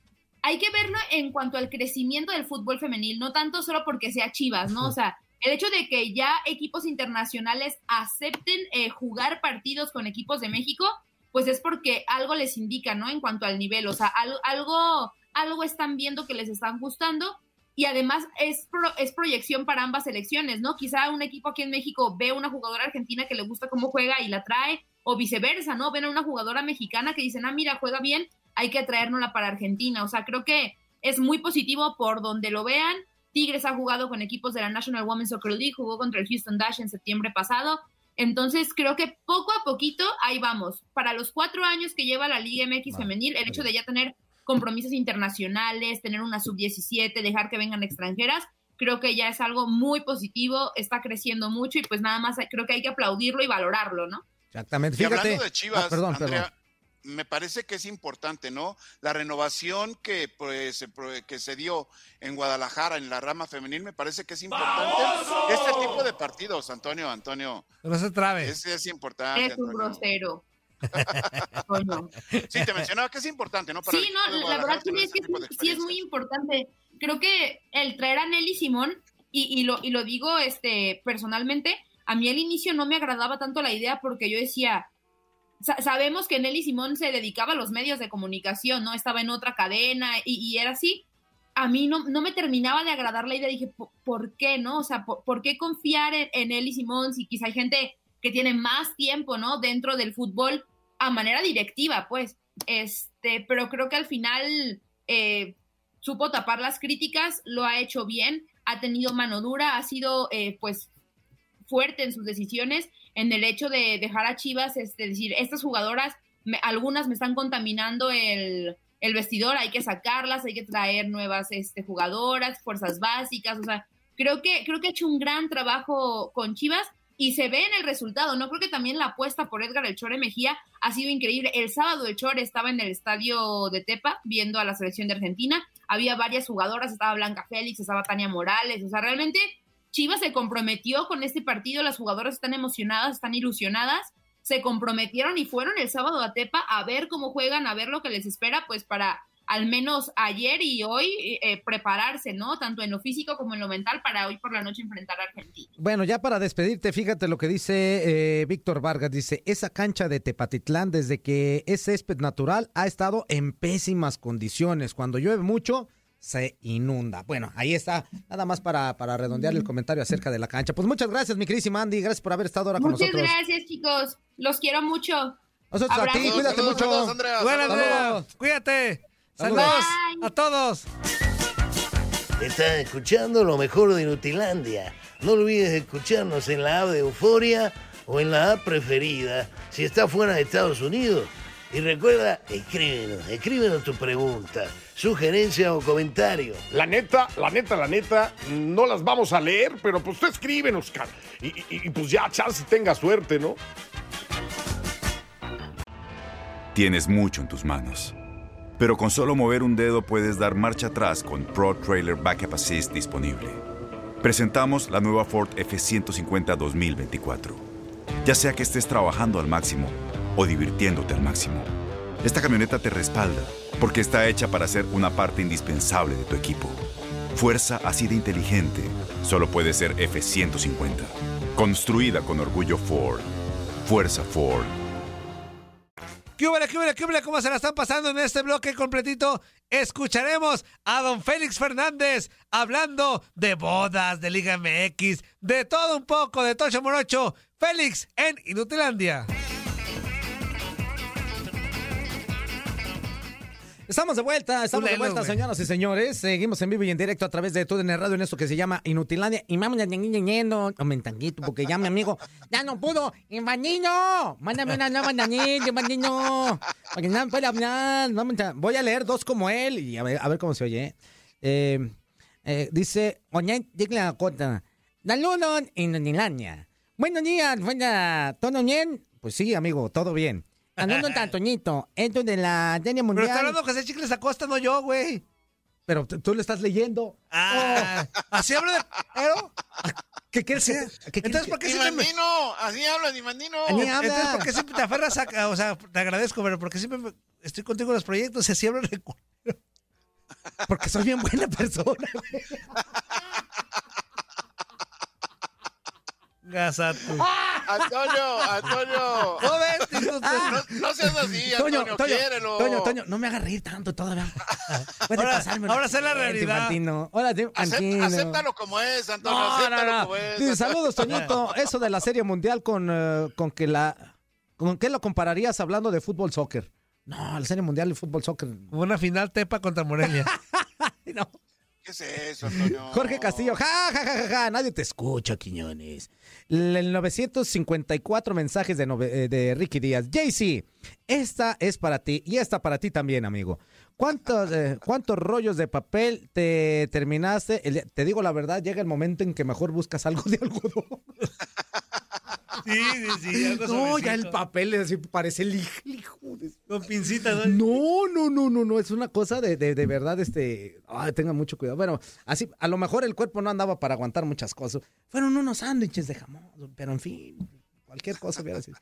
hay que verlo en cuanto al crecimiento del fútbol femenil, no tanto solo porque sea Chivas, ¿no? O sea, el hecho de que ya equipos internacionales acepten eh, jugar partidos con equipos de México, pues es porque algo les indica, ¿no? En cuanto al nivel, o sea, algo, algo, están viendo que les están gustando y además es, pro- es proyección para ambas selecciones, ¿no? Quizá un equipo aquí en México ve a una jugadora argentina que le gusta cómo juega y la trae, o viceversa, ¿no? Ven a una jugadora mexicana que dicen, ah, mira, juega bien, hay que traérnosla para Argentina. O sea, creo que es muy positivo por donde lo vean. Tigres ha jugado con equipos de la National Women's Soccer League, jugó contra el Houston Dash en septiembre pasado. Entonces, creo que poco a poquito ahí vamos. Para los cuatro años que lleva la Liga MX femenil, el hecho de ya tener compromisos internacionales, tener una sub-17, dejar que vengan extranjeras, creo que ya es algo muy positivo, está creciendo mucho y pues nada más creo que hay que aplaudirlo y valorarlo, ¿no? Exactamente. Y Fíjate. hablando de Chivas, Ah, perdón, Andrea, perdón. Me parece que es importante, ¿no? La renovación que, pues, se, que se dio en Guadalajara en la rama femenil me parece que es importante. Este tipo de partidos, Antonio, Antonio. No se trabe. Es, es importante. Es un Antonio. grosero. Sí, te mencionaba que es importante, ¿no? sí, no, la verdad es que sí es muy importante. Creo que el traer a Nelly Simón, y, y, lo, y lo digo este, personalmente, a mí al inicio no me agradaba tanto la idea porque yo decía, sa- sabemos que Nelly Simón se dedicaba a los medios de comunicación, ¿no? Estaba en otra cadena y, era así. A mí no, me terminaba de agradar la idea. Dije, "¿Por- ¿por qué, no? O sea, ¿por, por qué confiar en, en Nelly Simón si quizá hay gente que tiene más tiempo, ¿no? Dentro del fútbol a manera directiva, pues. Este, pero creo que al final eh, supo tapar las críticas, lo ha hecho bien, ha tenido mano dura, ha sido, eh, pues, fuerte en sus decisiones, en el hecho de dejar a Chivas, este, decir, estas jugadoras, algunas me están contaminando el, el vestidor, hay que sacarlas, hay que traer nuevas este, jugadoras, fuerzas básicas, o sea, creo que, creo que ha hecho un gran trabajo con Chivas y se ve en el resultado, ¿no? Creo que también la apuesta por Edgar El Chore Mejía ha sido increíble. El sábado El Chore estaba en el estadio de Tepa viendo a la selección de Argentina, había varias jugadoras, estaba Blanca Félix, estaba Tania Morales, o sea, realmente Chivas se comprometió con este partido, las jugadoras están emocionadas, están ilusionadas, se comprometieron y fueron el sábado a Tepa a ver cómo juegan, a ver lo que les espera, pues para al menos ayer y hoy eh, prepararse, ¿no? Tanto en lo físico como en lo mental para hoy por la noche enfrentar a Argentina. Bueno, ya para despedirte, fíjate lo que dice eh, Víctor Vargas. Dice, esa cancha de Tepatitlán, desde que es césped natural, ha estado en pésimas condiciones. Cuando llueve mucho, se inunda. Bueno, ahí está. Nada más para, para redondear el comentario acerca de la cancha. Pues muchas gracias, mi querísima Andy. Gracias por haber estado ahora con Muchas nosotros. gracias, chicos. Los quiero mucho. Nosotros a ti, Abrazos. cuídate Saludos, mucho. saludos, Andrea. Bueno, Saludos. Andrea, cuídate. Saludos. Bye. a todos. Estás escuchando lo mejor de Nutilandia. No olvides escucharnos en la app de Euforia o en la app preferida si estás fuera de Estados Unidos. Y recuerda, escríbenos, escríbenos tu pregunta, sugerencia o comentario. La neta, la neta, la neta, no las vamos a leer, pero pues tú escríbenos, Oscar. Y, y- y, pues ya, chance tenga suerte, ¿no? Tienes mucho en tus manos. Pero con solo mover un dedo puedes dar marcha atrás con Pro Trailer Backup Assist disponible. Presentamos la nueva Ford F150 2024. Ya sea que estés trabajando al máximo o divirtiéndote al máximo, esta camioneta te respalda porque está hecha para ser una parte indispensable de tu equipo. Fuerza así de inteligente solo puede ser F150. Construida con orgullo Ford. Fuerza Ford. ¿Qué hubo, qué hubo, qué hubo? ¿Cómo se la están pasando en este bloque completito? Escucharemos a don Félix Fernández hablando de bodas, de Liga MX, de todo un poco, de Tocho Morocho. Félix en Inutilandia. Estamos de vuelta, estamos de vuelta, güey. señoras y señores. Seguimos en vivo y en directo a través de todo en el radio en esto que se llama Inutilandia. Y vamos ñañiñendo, aumentanguito, porque ya mi amigo ya no pudo. ¡Invanino! Mándame una nueva ñañito, Invanino. Porque no puede hablar. Voy a leer dos como él y a ver, a ver cómo se oye. Eh, eh, dice, Oñay, dígale a Cota. Inutilandia. Buenos días, buena. ¿Todo bien? Pues sí, amigo, todo bien. Hablando tantoñito, esto de la Pero mundial. está hablando José Chicles Acosta, no yo, güey. Pero tú lo estás leyendo. Ah, así hablo de. ¿Pero? ¿Qué quieres quieres Entonces, ¿por qué siempre me... Así habla, Dimandino. Ni Entonces, habla. ¿por qué siempre te aferras a... O sea, te agradezco, pero porque siempre me- estoy contigo en los proyectos y así hablo de... cu- Porque soy bien buena persona. Gasato. Antonio, Antonio. ¿No ves? Digo, No, no seas así, Antonio, Toño, quiérelo. Toño, Toño, no me hagas reír tanto todavía. Puede Ahora- pasarme. ahora sé la realidad. Infantino. Hola, Tim- acéptalo como es, Antonio, No, no, acéptalo no. como es. Dice, saludos, Toñito. Eso de la Serie Mundial con, eh, con que la... ¿Con qué lo compararías hablando de fútbol soccer? No, la Serie Mundial de fútbol soccer. Una final Tepa contra Morelia. No. ¿Qué es eso, Antonio? Jorge Castillo, ja, ja, ja, ja, ja, nadie te escucha, Quiñones. El 954 mensajes de, nove- eh, de Ricky Díaz. JC, esta es para ti y esta para ti también, amigo. ¿Cuántos, eh, ¿Cuántos rollos de papel te terminaste? Te digo la verdad, llega el momento en que mejor buscas algo de algodón. Sí, sí, sí. algo No, ya el papel es así, parece de- Con pincita, ¿no? No, no, no, no, no, es una cosa de, de, de verdad, este, ay, tengan mucho cuidado. Bueno, así, a lo mejor el cuerpo no andaba para aguantar muchas cosas. Fueron unos sándwiches de jamón, pero en fin, cualquier cosa hubiera sido.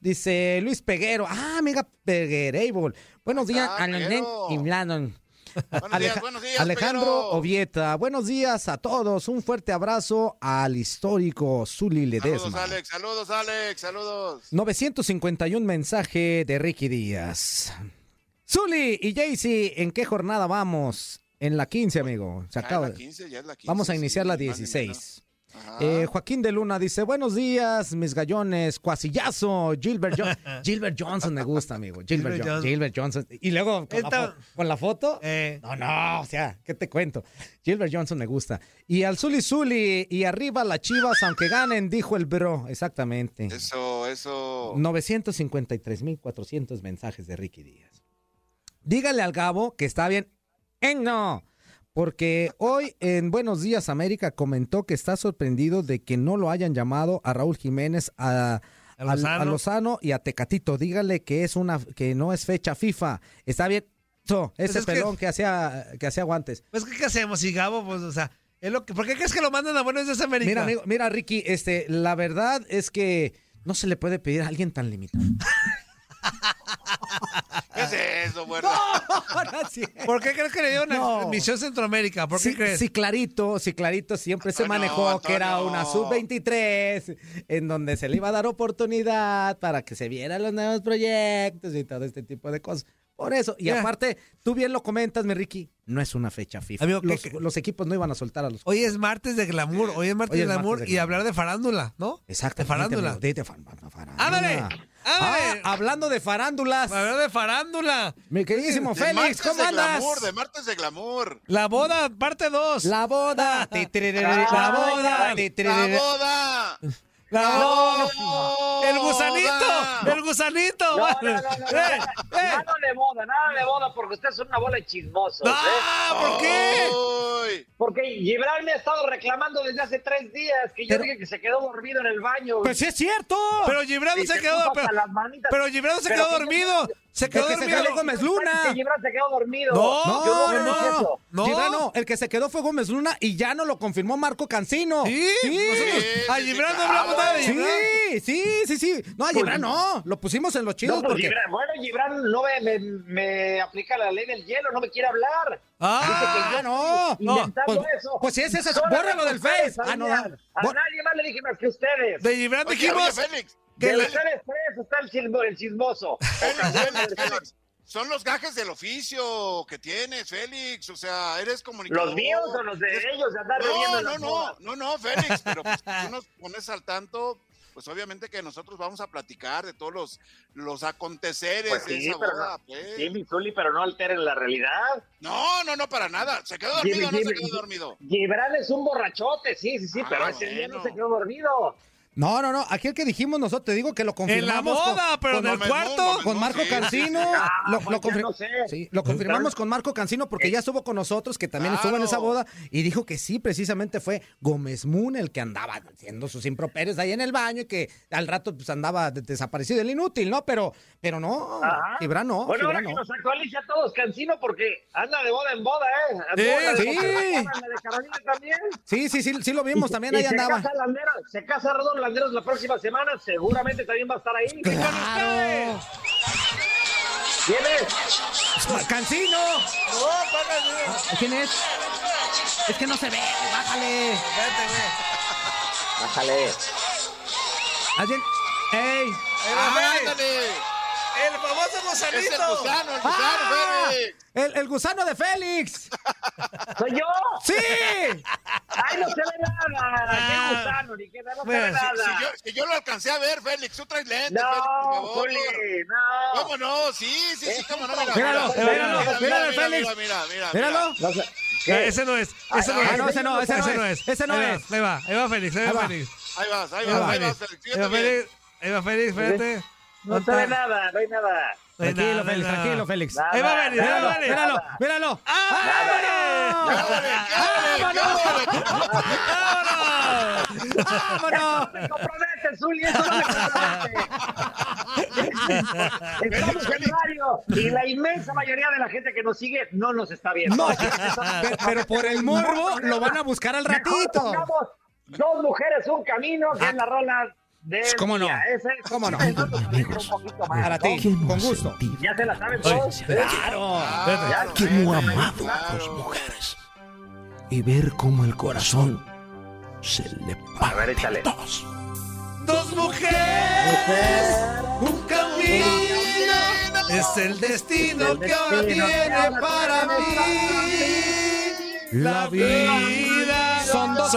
Dice Luis Peguero, ah, amiga Peguerable. Buenos días, Alain y Blanon. Buenos días, buenos días, Alejandro Peguero. Ovieta, buenos días a todos. Un fuerte abrazo al histórico Zuli Saludos, Ledesma. Alex. Saludos, Alex. Saludos. 951 mensaje de Ricky Díaz. Zuli y Jaycee, ¿en qué jornada vamos? En la 15, amigo. Se acaba. la 15, ya es la 15, Vamos a iniciar sí, la ni más ni 16. Eh, Joaquín de Luna dice, buenos días, mis gallones, cuasillazo, Gilbert, Jo- Gilbert Johnson me gusta, amigo, Gilbert, Gilbert Jo- Johnson. Gilbert Johnson. Y luego con la, Esta- fo- con la foto, Eh, no, no, o sea, ¿qué te cuento? Gilbert Johnson me gusta. Y al Zuli Zuli, y arriba las chivas, aunque ganen, dijo el bro, exactamente. Eso, eso. 953.400 mensajes de Ricky Díaz. Dígale al Gabo que está bien. ¡En no! Porque hoy en Buenos Días América comentó que está sorprendido de que no lo hayan llamado a Raúl Jiménez, a, A Lozano. a Lozano y a Tecatito. Dígale que es una que no es fecha FIFA. Está bien. So, ese Pues es que- pelón que, hacía que hacía guantes. pues, ¿qué, qué hacemos? Y Gabo, pues, o sea, es lo que, ¿por qué crees que lo mandan a Buenos Días América? Mira, amigo, mira, Ricky, este, la verdad es que no se le puede pedir a alguien tan limitado. ¿Qué es eso, bueno? Ahora sí. ¿Por qué crees que le dieron No. Misión Centroamérica? ¿Por qué sí, crees? sí, clarito, sí, clarito, siempre se Antonio, manejó que era una sub-23, en donde se le iba a dar oportunidad para que se vieran los nuevos proyectos y todo este tipo de cosas. Por eso, y aparte, tú bien lo comentas, mi Ricky, no es una fecha FIFA. Amigo, ¿qué- los, equipos no iban a soltar a los... Hoy es martes de glamour, hoy es martes Hoy de martes glamour de y hablar de farándula, ¿no? Exacto. de farándula. De, de fa- farándula. ¡Ándale! Ah, hablando de farándulas, Hablar de farándula. mi queridísimo De Félix, martes ¿cómo de andas? glamour, de martes de glamour. La boda, parte 2. La boda. La boda. ¡La boda! La ¡La boda. boda! El gusanito, el gusanito. No, no, no, no, no, Eh, no, eh. nada de boda, nada de boda, porque ustedes son una bola de chismosos, ¿eh? Ah, ¿por qué? Porque Gibran me ha estado reclamando desde hace tres días que yo Pero- dije que se quedó dormido en el baño. Pues sí es cierto. Pero Gibran se se quedó, pero, hasta las manitas. pero Gibran se Pero quedó que- dormido. Se quedó que se dormido. jaló Gómez Luna. Que Gibran se quedó dormido. No, no, No, no, eso. no. Gibran no, el que se quedó fue Gómez Luna y ya no lo confirmó Marco Cancino. Sí, nosotros- Sí, a sí, Gibran sí, no hablamos nada de Gibran. Sí, sí, sí, sí. No, a Gibran no, lo pusimos en los chidos No, pues porque Gibran- bueno, Gibran no me, me, me aplica la ley del hielo, no me quiere hablar. Ah, Dice que no, inventando pues, eso. pues si ese es Solamente bórralo del Face. Ah, no. A Bor- nadie más le dije más que ustedes. de Gibran dijimos oye, Félix. Que de le- ustedes tres está el, chismo- el chismoso. Félix. Son los gajes del oficio que tienes, Félix. O sea, eres comunicador. ¿Los míos o los de Es- ellos de andar No, no, no, no, no, Félix. Pero pues, tú nos pones al tanto, pues obviamente que nosotros vamos a platicar de todos los, los aconteceres Pues de sí, esa pero boda, no, pues. mi Zuli, pero no alteren la realidad. No, no, no, para nada. ¿Se quedó dormido o no se quedó dormido? Gibran es un borrachote, sí, sí, sí, Ah, pero ese día no se quedó dormido. No, no, no. Aquí el que dijimos nosotros, te digo que lo en la confirmamos. con- boda, pero con, en el Gómez cuarto. Con Marco sí, Cancino. Ah, lo, pues lo ya confir- no sé. sí, lo confirmamos con Marco Cancino porque ya estuvo con nosotros, que también estuvo en esa boda, y dijo que sí, precisamente fue Gómez Moon el que andaba haciendo sus improperios ahí en el baño y que al rato pues andaba de- desaparecido, el inútil, ¿no? Pero, pero no, Ajá. Gibran no, Bueno, ahora que no. nos actualice a todos Cancino porque anda de boda en boda, ¿eh? Sí, Boda de sí. boda, la de Carolina también. Sí, sí, sí, sí lo vimos, también Y ahí se andaba. Casa se casa Rodolfo Landeros la próxima semana, seguramente también va a estar ahí. Claro. ¿Quién es? Cancino. ¿Quién es? Es que no se ve, bájale. Bájale. ¿Alguien? ¡Ey! ¡Ah, ándale! El famoso Es el gusanito. gusano, el gusano, ¡Ah! Félix. El, el gusano de Félix. ¡Soy yo! ¡Sí! ¡Ay, no se ve nada! ¡Qué gusano, ni qué! No se ve Bueno, nada! Si yo, si yo lo alcancé a ver, Félix, tú traes lentes, Félix, por ¡No, favor. Juli! ¡No! ¿Cómo no? Sí, sí, sí, cómo no. Míralo, mira, míralo, mira, míralo, mira, Félix. Mira, mira, mira. Míralo. No sé. Ah, ese no es, ese no Ay, es. Ah, no, ese no, ese no es. Ese no es. Ahí va, ahí va Félix, ahí va. Félix. Ahí vas, ahí vas, va ahí vas. Félix, ahí va Félix, espérate. No se ve nada, no hay nada. Tranquilo, Félix, nada. tranquilo, Félix. Nada, Ahí va Félix, ahí Míralo, míralo, míralo. ¡Cállate, cállate, ¡Vámonos! No me compromete, Zuli, eso no me compromete. Estamos en radio y la inmensa mayoría de la gente que nos sigue no nos está viendo. No, pero, pero por el morbo lo van a buscar al ratito. Dos mujeres, un camino, que es la rola de. ¿Cómo no? Ese es- ¿Cómo no? más, Para ¿no? ti, con gusto. Ya se la saben todos. Claro. Ya que no ha amado a dos mujeres y ver cómo el corazón se le A ver, échale. dos. Dos mujeres, un camino, es el destino que ahora tiene para mí. La vida son dos,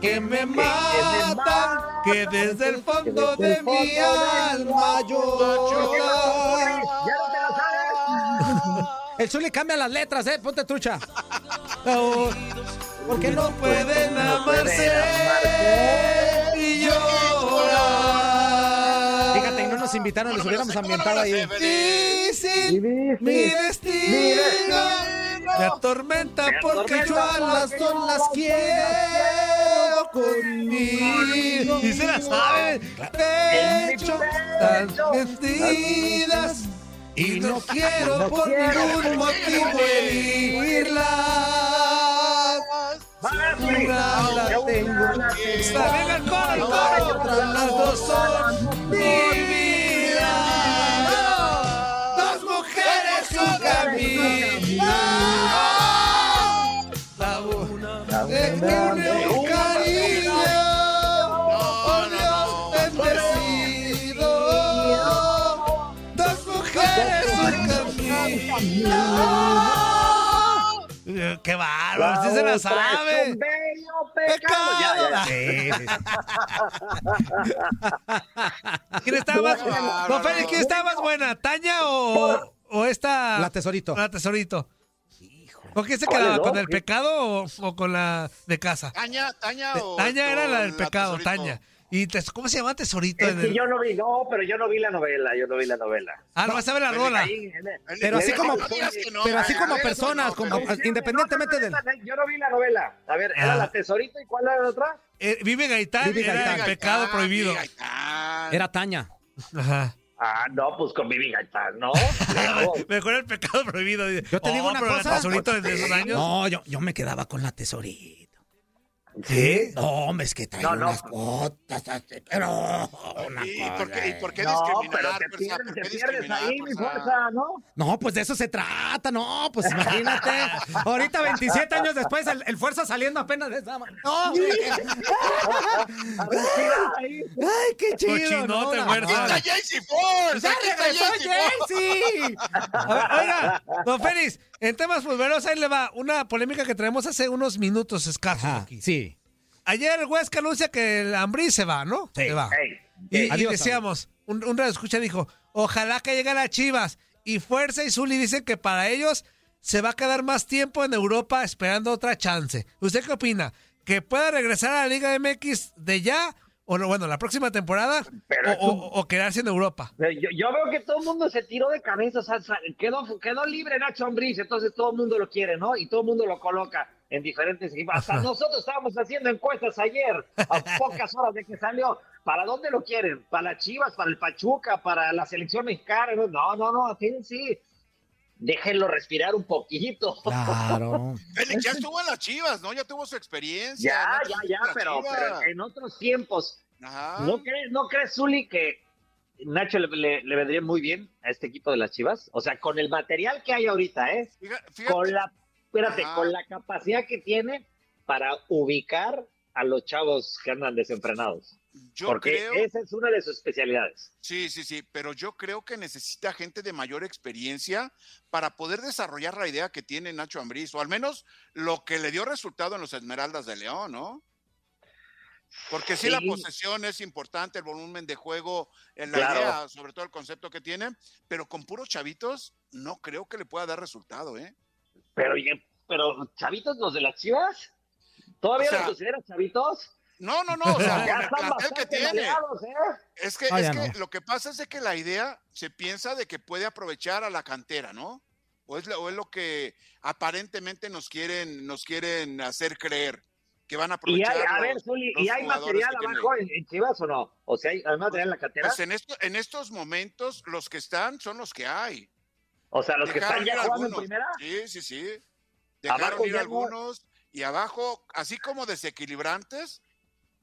que me matan, que desde el fondo de mi alma sabes. El Zuli cambia las letras, ¿eh? Ponte trucha. Porque no pueden amarse y llorar. Fíjate, y no nos invitaron, les hubiéramos ambientado ahí. Difícil mi destino me atormenta porque yo a las dos las quiero conmigo. Y se las saben, pecho, tan mentidas. Y no quiero por ningún motivo herirlas. Una la tengo, venga coro, el coro, otras las dos son mi vida. Dos mujeres, un camino. Un cariño. Oh Dios bendecido. Dos mujeres, un camino. ¡Qué bárbaro! ¡Sí se la sabe! pecado. Ya, ya, ya. ¿Quién estaba más buena? Don Félix, ¿quién estaba más buena? ¿Taña o, o esta? La tesorito. La tesorito. ¿Con qué se ¿Cuál quedaba? ¿Con el pecado o, o con la de casa? Taña, Taña o. Taña era la del pecado? Taña. ¿Y tes- cómo se llama tesorito? Es en que el- yo no vi, no, pero yo no vi la novela, yo no vi la novela. Ah, no vas a ver la Pero rola. Ahí, en el- Pero así como, no no. pero así como ver, personas, no, como pero- independientemente del. Yo no vi la novela. A ver, era Ah. la tesorito y cuál era la otra? Eh, Vive Gaitán Vive era Gaitán. pecado prohibido. Gaitán. Era Taña. Ajá. Ah, no, pues con Vivi Gaitán, ¿no? Mejor. El pecado prohibido. Yo te digo una cosa. Desde esos años. No, yo, yo me quedaba con la tesorito. ¿Sí? No, hombre, es que trae No, no. unas botas así, pero una ¿Y por qué, y por qué No, pero discriminar? te pierdes, ¿Por te qué pierdes discriminar, ahí, mi fuerza, ¿no? No, pues de eso se trata, no, pues imagínate. Ahorita 27 años después, el, el fuerza saliendo apenas de esa. No, Ahí. ay, qué chido. Cochinote, no, no, fuerza. no. ¡Aquí está Jaycee Force! ¡Ya ¡Aquí está regresó Jaycee oiga, don Félix, en temas futboleros, ahí le va una polémica que traemos hace unos minutos escasos Ajá, aquí. sí. Ayer el Huesca anuncia que el Ambrí se va, ¿no? Sí. Se va. Ey, Y, y Adiós, decíamos, un, un radio escucha dijo, ojalá que llegue a las Chivas. Y Fuerza y Zuli dicen que para ellos se va a quedar más tiempo en Europa esperando otra chance. ¿Usted qué opina? ¿Que pueda regresar a la Liga MX de ya? O no, bueno, la próxima temporada, Pero o, o- quedarse en Europa. Eh, Yo, yo veo que todo el mundo se tiró de cabeza, o sea, quedó, quedó libre Nacho Ambriz, entonces todo el mundo lo quiere, ¿no? Y todo el mundo lo coloca en diferentes equipos. Hasta Ajá. nosotros estábamos haciendo encuestas ayer, a pocas horas de que salió. ¿Para dónde lo quieren? ¿Para las Chivas, para el Pachuca, para la selección mexicana? No, no, no, sí. Déjenlo respirar un poquito. Claro. Félix ya estuvo en las Chivas, ¿no? Ya tuvo su experiencia. Ya, ¿no? ya, ya, pero, pero en otros tiempos. Ajá. ¿No crees, ¿No crees, Zuli, que Nacho le, le- le vendría muy bien a este equipo de las Chivas? O sea, con el material que hay ahorita, ¿eh? Fíjate, Con la, espérate, Ajá. con la capacidad que tiene para ubicar a los chavos que andan desenfrenados. Yo Porque creo... esa es una de sus especialidades. Sí, sí, sí, pero yo creo que necesita gente de mayor experiencia para poder desarrollar la idea que tiene Nacho Ambriz, o al menos lo que le dio resultado en los Esmeraldas de León, ¿no? Porque sí, la posesión es importante, el volumen de juego, en la Claro. idea, sobre todo el concepto que tiene, pero con puros chavitos no creo que le pueda dar resultado, ¿eh? Pero, pero, ¿chavitos los de las Chivas? ¿Todavía O sea, los consideras chavitos? No, no, no, o sea, con el plantel que tiene. maleados, ¿eh? Es que, Ah, es que no. lo que pasa es de que la idea se piensa de que puede aprovechar a la cantera, ¿no? O es, lo- o es lo que aparentemente nos quieren, nos quieren hacer creer. que van a Y aprovechar. hay, a los- ver, Zuli, ¿y hay material abajo en, en Chivas o no? O sea, ¿hay, hay material en la cantera? Pues en, esto, en estos momentos, los que están son los que hay. o sea, los que están ya jugando en primera. Sí, sí, sí. Dejaron Abajo ir no- algunos y abajo, así como desequilibrantes,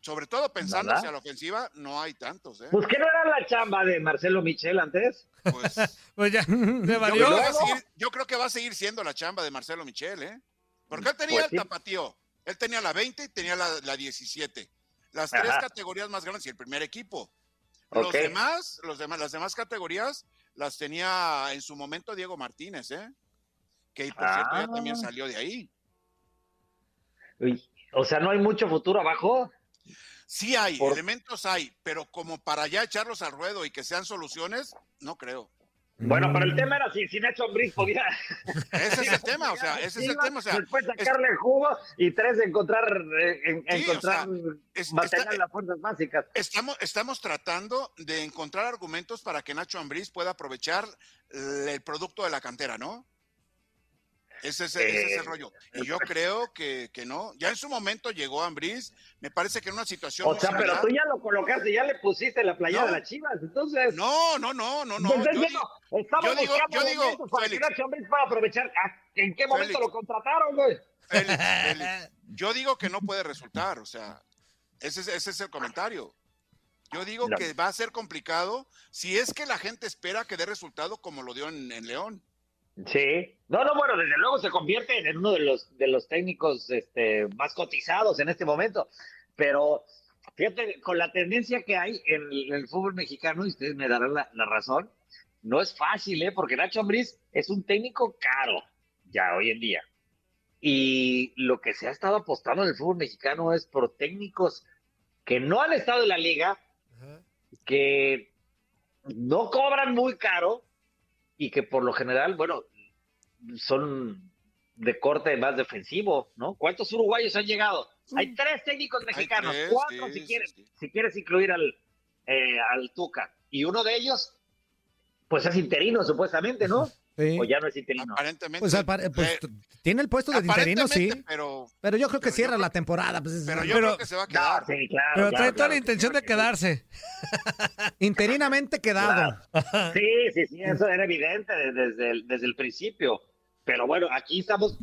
sobre todo pensando ¿Verdad? hacia la ofensiva, no hay tantos. ¿eh? Pues que no era la chamba de Marcelo Michel antes. Pues, Pues ya, yo, valió. creo que va a seguir, yo creo que va a seguir siendo la chamba de Marcelo Michel, ¿eh? Porque él tenía Pues el tapatío. Él tenía la 20 y tenía la, la 17. Las tres categorías más grandes y el primer equipo. Los demás, los demás, las demás categorías las tenía en su momento Diego Martínez, ¿eh? Que por cierto ya Ah. también salió de ahí. Uy, O sea, no hay mucho futuro abajo. Sí hay, Por- elementos hay, pero como para ya echarlos al ruedo y que sean soluciones, no creo. Bueno, pero el tema era si, si Nacho Ambriz podía. Ese es el tema, o sea, ese es el tema, o sea, después sacarle el jugo y tres encontrar eh, en- Sí, o encontrar es- mantener está- las fuerzas básicas. Estamos, estamos tratando de encontrar argumentos para que Nacho Ambriz pueda aprovechar eh, el producto de la cantera, ¿no? Ese es, ese es Eh, el rollo. Y yo creo que, que no. Ya en su momento llegó Ambriz, me parece que en una situación O sea, pero tú ya lo colocaste, ya le pusiste la playera No. de las chivas, entonces. No, no, no, no, no. Entonces, Yo digo, yo digo- buscando yo digo, para Félix. pueda aprovechar. ¿A- ¿En qué momento Félix. lo contrataron, güey? Félix, Félix, yo digo que no puede resultar, o sea, ese es, ese es el comentario. Yo digo No. que va a ser complicado si es que la gente espera que dé resultado como lo dio en, en León. Sí. No, no, bueno, desde luego se convierte en uno de los de los técnicos este, más cotizados en este momento. Pero fíjate, con la tendencia que hay en, el- en el fútbol mexicano, y ustedes me darán la, la razón, no es fácil, ¿eh? Porque Nacho Ambriz es un técnico caro ya hoy en día. Y lo que se ha estado apostando en el fútbol mexicano es por técnicos que no han estado en la liga, que no cobran muy caro y que por lo general, bueno, son de corte más defensivo, ¿no? ¿Cuántos uruguayos han llegado? Hay tres técnicos mexicanos, tres, cuatro sí, si quieres, sí. si quieres incluir al, eh, al Tuca. Y uno de ellos, pues es interino supuestamente, ¿no? Sí. O ya no es interino. Aparentemente. Pues, pues, eh, tiene el puesto de interino, sí. Pero, Pero yo creo que cierra creo- la temporada. Pues, es- pero yo Pero- creo que se va a No, quedar. sí, claro. Pero claro, trae toda claro, la intención de quedarse. interinamente quedado. Sí, sí, sí, eso era evidente de- desde el, desde el principio. Pero bueno, aquí estamos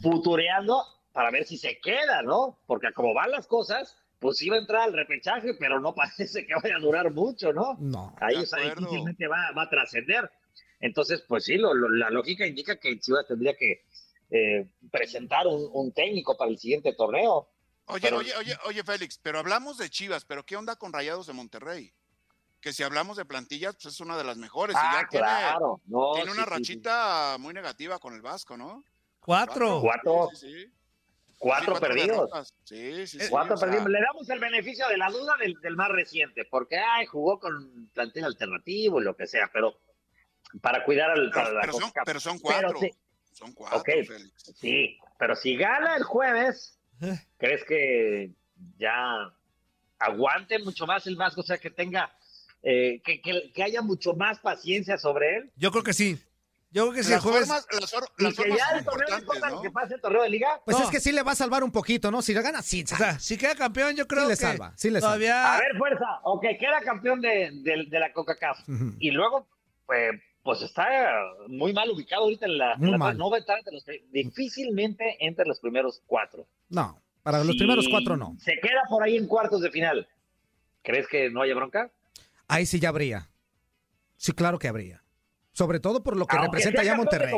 futureando para ver si se queda, ¿no? Porque como van las cosas, pues iba a entrar al repechaje, pero no parece que vaya a durar mucho, ¿no? No. Ahí o sea, difícilmente va, va a trascender. Entonces, pues sí, lo- lo- la lógica indica que Chivas tendría que eh, presentar un, un técnico para el siguiente torneo. Oye, Pero- oye, oye, oye, Félix, pero hablamos de Chivas, pero ¿qué onda con Rayados de Monterrey? Que si hablamos de plantillas, pues es una de las mejores. y Ah, ya tiene- claro. No, tiene, una sí, sí, sí. rachita muy negativa con el Vasco, ¿no? Cuatro. Cuatro. Sí, sí, sí. Cuatro Sí, perdidos. Sí, sí, sí. Cuatro o sea, perdimos. Le damos el beneficio de la duda del, del más reciente, porque ay, jugó con plantel alternativo y lo que sea, pero para cuidar al. Pero, para la pero son, CONCACAF. pero son cuatro. sí, Son cuatro, Ok. Félix. sí, pero si gana el jueves, Eh. ¿crees que ya aguante mucho más el Vasco? O sea, que tenga. eh, que, que- que haya mucho más paciencia sobre él. Yo creo que sí. Yo creo que si el jueves. formas, las, or- Y que ya el torneo importa lo ¿no? que pase el torneo de liga. Pues No. es que sí le va a salvar un poquito, ¿no? Si lo gana, sí. O sea, si queda campeón, yo creo le que salva, sí le salva. A ver, fuerza. Ok, queda campeón de, de- de la. Ujú. Y luego, pues, pues está muy mal ubicado ahorita en la. Muy en la- mal. No va a estar entre los. Difícilmente entre los primeros cuatro. No, para los Si primeros cuatro no. Se queda por ahí en cuartos de final. ¿Crees que no haya bronca? Ahí sí ya habría. Sí, claro que habría. Sobre todo por lo que Aunque representa ya Monterrey.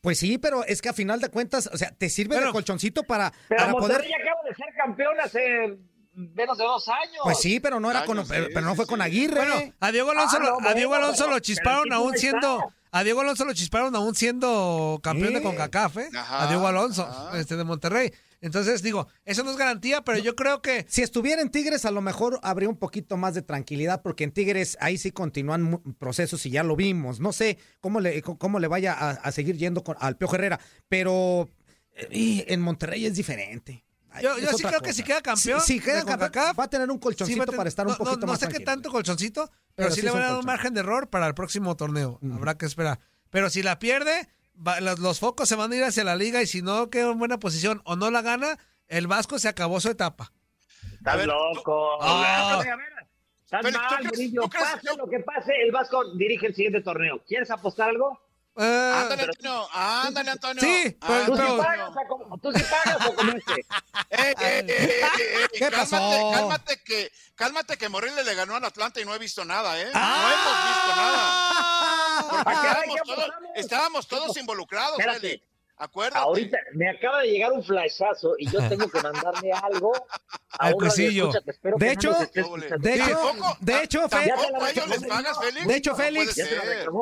Pues sí, pero es que a final de cuentas, o sea, te sirve de Bueno, colchoncito para, Pero para poder. Monterrey acaba de ser campeón hace menos de dos años. Pues sí, pero no era Años, con, sí, pero, pero no fue sí. con Aguirre. Bueno, a Diego Alonso, Ah, lo, no, a Diego Alonso pero- lo chisparon aún siendo. está. A Diego Alonso lo chisparon aún siendo campeón de. CONCACAF, ¿eh? Ajá, a Diego Alonso, ajá. este de Monterrey. Entonces, digo, eso no es garantía, pero yo creo que. Si estuviera en Tigres, a lo mejor habría un poquito más de tranquilidad, porque en Tigres ahí sí continúan procesos y ya lo vimos. No sé cómo le, cómo le vaya a, a seguir yendo con, al Pio Herrera, pero eh, y en Monterrey es diferente. Yo, sí creo que si queda campeón. Si, si queda campeón, CONCACAF, va a tener un colchoncito para estar un no, poquito no, no más sé qué tanto colchoncito, pero, Pero sí, sí le van a dar un margen de error para el próximo torneo. Habrá que esperar. Pero si la pierde, va- los, los focos se van a ir hacia la liga y si no queda en buena posición o no la gana, el Vasco se acabó su etapa. Estás loco. ¿tú mal, crees- Murillo. tú crees- Pase lo que pase, el Vasco dirige el siguiente torneo. ¿Quieres apostar algo? Eh, Ándale, Antonio. Ándale, Antonio. Sí, pero- ¿Tú sí pero- pagas o como, tú sí pagas o como este? Eh, eh, eh, eh, eh, ¿Qué cálmate, pasó? Cálmate que, cálmate que Morelia le ganó al Atlanta y no he visto nada, ¿eh? Ah. No hemos visto nada. Porque ¿A qué- estábamos, todos, apostamos? estábamos todos involucrados, Espérate. Acuérdate. Ahorita me acaba de llegar un flashazo y yo tengo que mandarle algo a Al espero De hecho- no. De hecho, de hecho, ¿Tampoco Fe- Ya te la a ellos les reclamó, pagas, Félix? De hecho, Félix-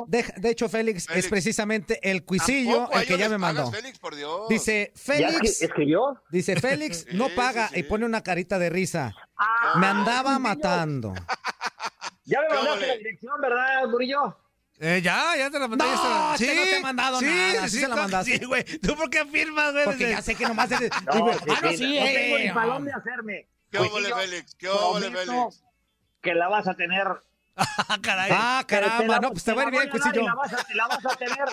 de, hecho, Félix, es precisamente el cuisillo el que ya me mandó. Félix, por Dios. Dice, ¿Ya Félix, dice Félix, no paga sí, sí. y pone una carita de risa. Ah, Me andaba matando. Ya me ¿Qué mandaste la dirección, ¿verdad, Murillo? Eh, ya, ya te la mandé. No, que no te he mandado sí, nada, sí Sí, se la mandaste. Sí, güey. ¿Tú por qué afirmas, güey? Porque ya sé que nomás eres... No, sí, ah, no, sí, sí, no tengo eh, ni palón de hacerme. ¿Qué Pues óvole, sí, yo Félix? ¿Qué óvole, Félix? Que la vas a tener. Ah, caray. Ah, caramba, la- no, pues te va a ir bien, cuisillo. La vas, a, la vas a tener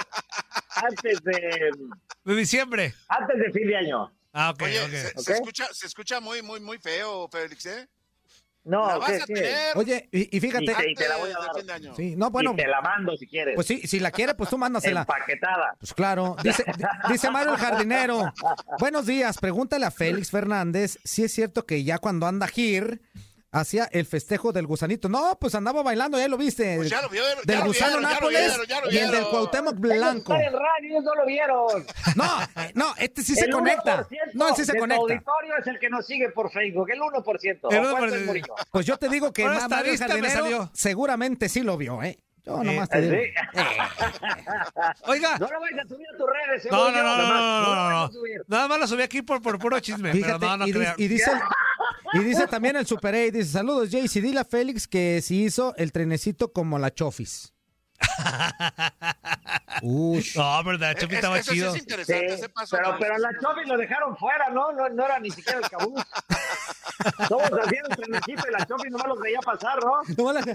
antes de, De diciembre. antes de fin de año. Ah, ok, Oye, ok. se, ¿Ok? se escucha, se escucha muy, muy, muy feo, Félix, ¿eh? No, la vas ¿qué, a qué? tener Oye, y, y fíjate... Y te- y te la voy a dar. fin de año. Sí, no, bueno, y te la mando si quieres. pues sí, si la quiere, pues tú mándasela. Empaquetada. Pues claro, dice, dice Mario el jardinero. Buenos días, pregúntale a Félix Fernández si es cierto que ya cuando anda Gir hacía el festejo del gusanito. No, pues andaba bailando, ya lo viste. Pues ya lo vieron, ya del lo gusano vieron, ya lo Nápoles vieron, ya lo y el del. Cuauhtémoc Blanco. radio, no lo vieron. No, no, este sí se El conecta. 1% No, él sí se conecta. auditorio es el que nos sigue por Facebook, el 1%. El ¿O cuánto 1%. es, Murillo? Pues yo te digo que Ma- Mario el jardinero salió. seguramente sí lo vio, ¿eh? Yo nomás te ¿Sí? digo. Oiga. No lo vais a subir a tus redes, ¿eh, No, no, no, no, no, a. Nada más lo subí aquí por, por puro chisme, Fíjate, pero no, no y, di- crean. y dice, y dice también el Super 8, dice, saludos Jaycee, dile a Félix que si hizo el trenecito como la Chofis. Ush. No, verdad, Chopi Es- estaba eso sí chido. es interesante, Sí, ese paso. pero, pero la sí Chofi lo dejaron fuera, ¿no? No, no era ni siquiera el cabuz. Todos hacían el trenecito y la Chofi nomás los veía pasar, ¿no?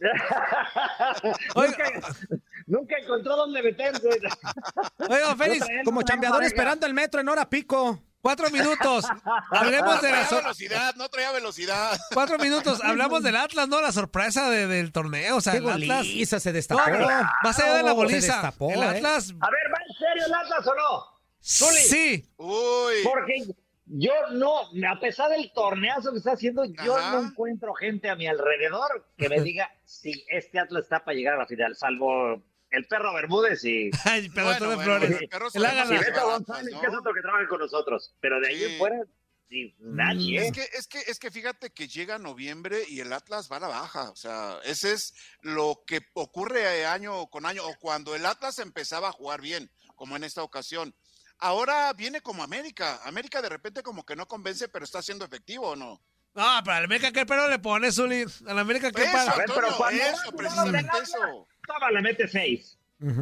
Nunca, nunca encontró dónde meterse. Oiga, Félix, Como chambeador esperando el metro en hora pico. Cuatro minutos. Hablemos de No la velocidad, no traía velocidad. Cuatro minutos. Hablamos del Atlas, ¿no? La sorpresa de- del torneo. O sea, Qué el Atlas. se No, destapó. pero más allá de la Se destapó, el ¿eh? Atlas. A ver, ¿va en serio el Atlas o no? Sí. Uy. Porque yo no, a pesar del torneazo que está haciendo, yo Ajá. no encuentro gente a mi alrededor que me diga si este Atlas está para llegar a la final, salvo el perro Bermúdez y, Ay, pero Bueno, de bueno, flores. el perro El y Beto González, ¿no? que es otro que trabaja con nosotros. Pero de ahí en fuera, sí, nadie. Es ¿eh? que, es que, es que fíjate que llega noviembre y el Atlas va a la baja. O sea, ese es lo que ocurre año con año, o cuando el Atlas empezaba a jugar bien, como en esta ocasión. Ahora viene como América. América de repente como que no convence, pero está siendo efectivo, ¿o no? No, para la América, ¿qué pero le pone, Zuli? A la América, ¿qué para? ver, pero eso, a precisamente eso. Toma, le mete seis.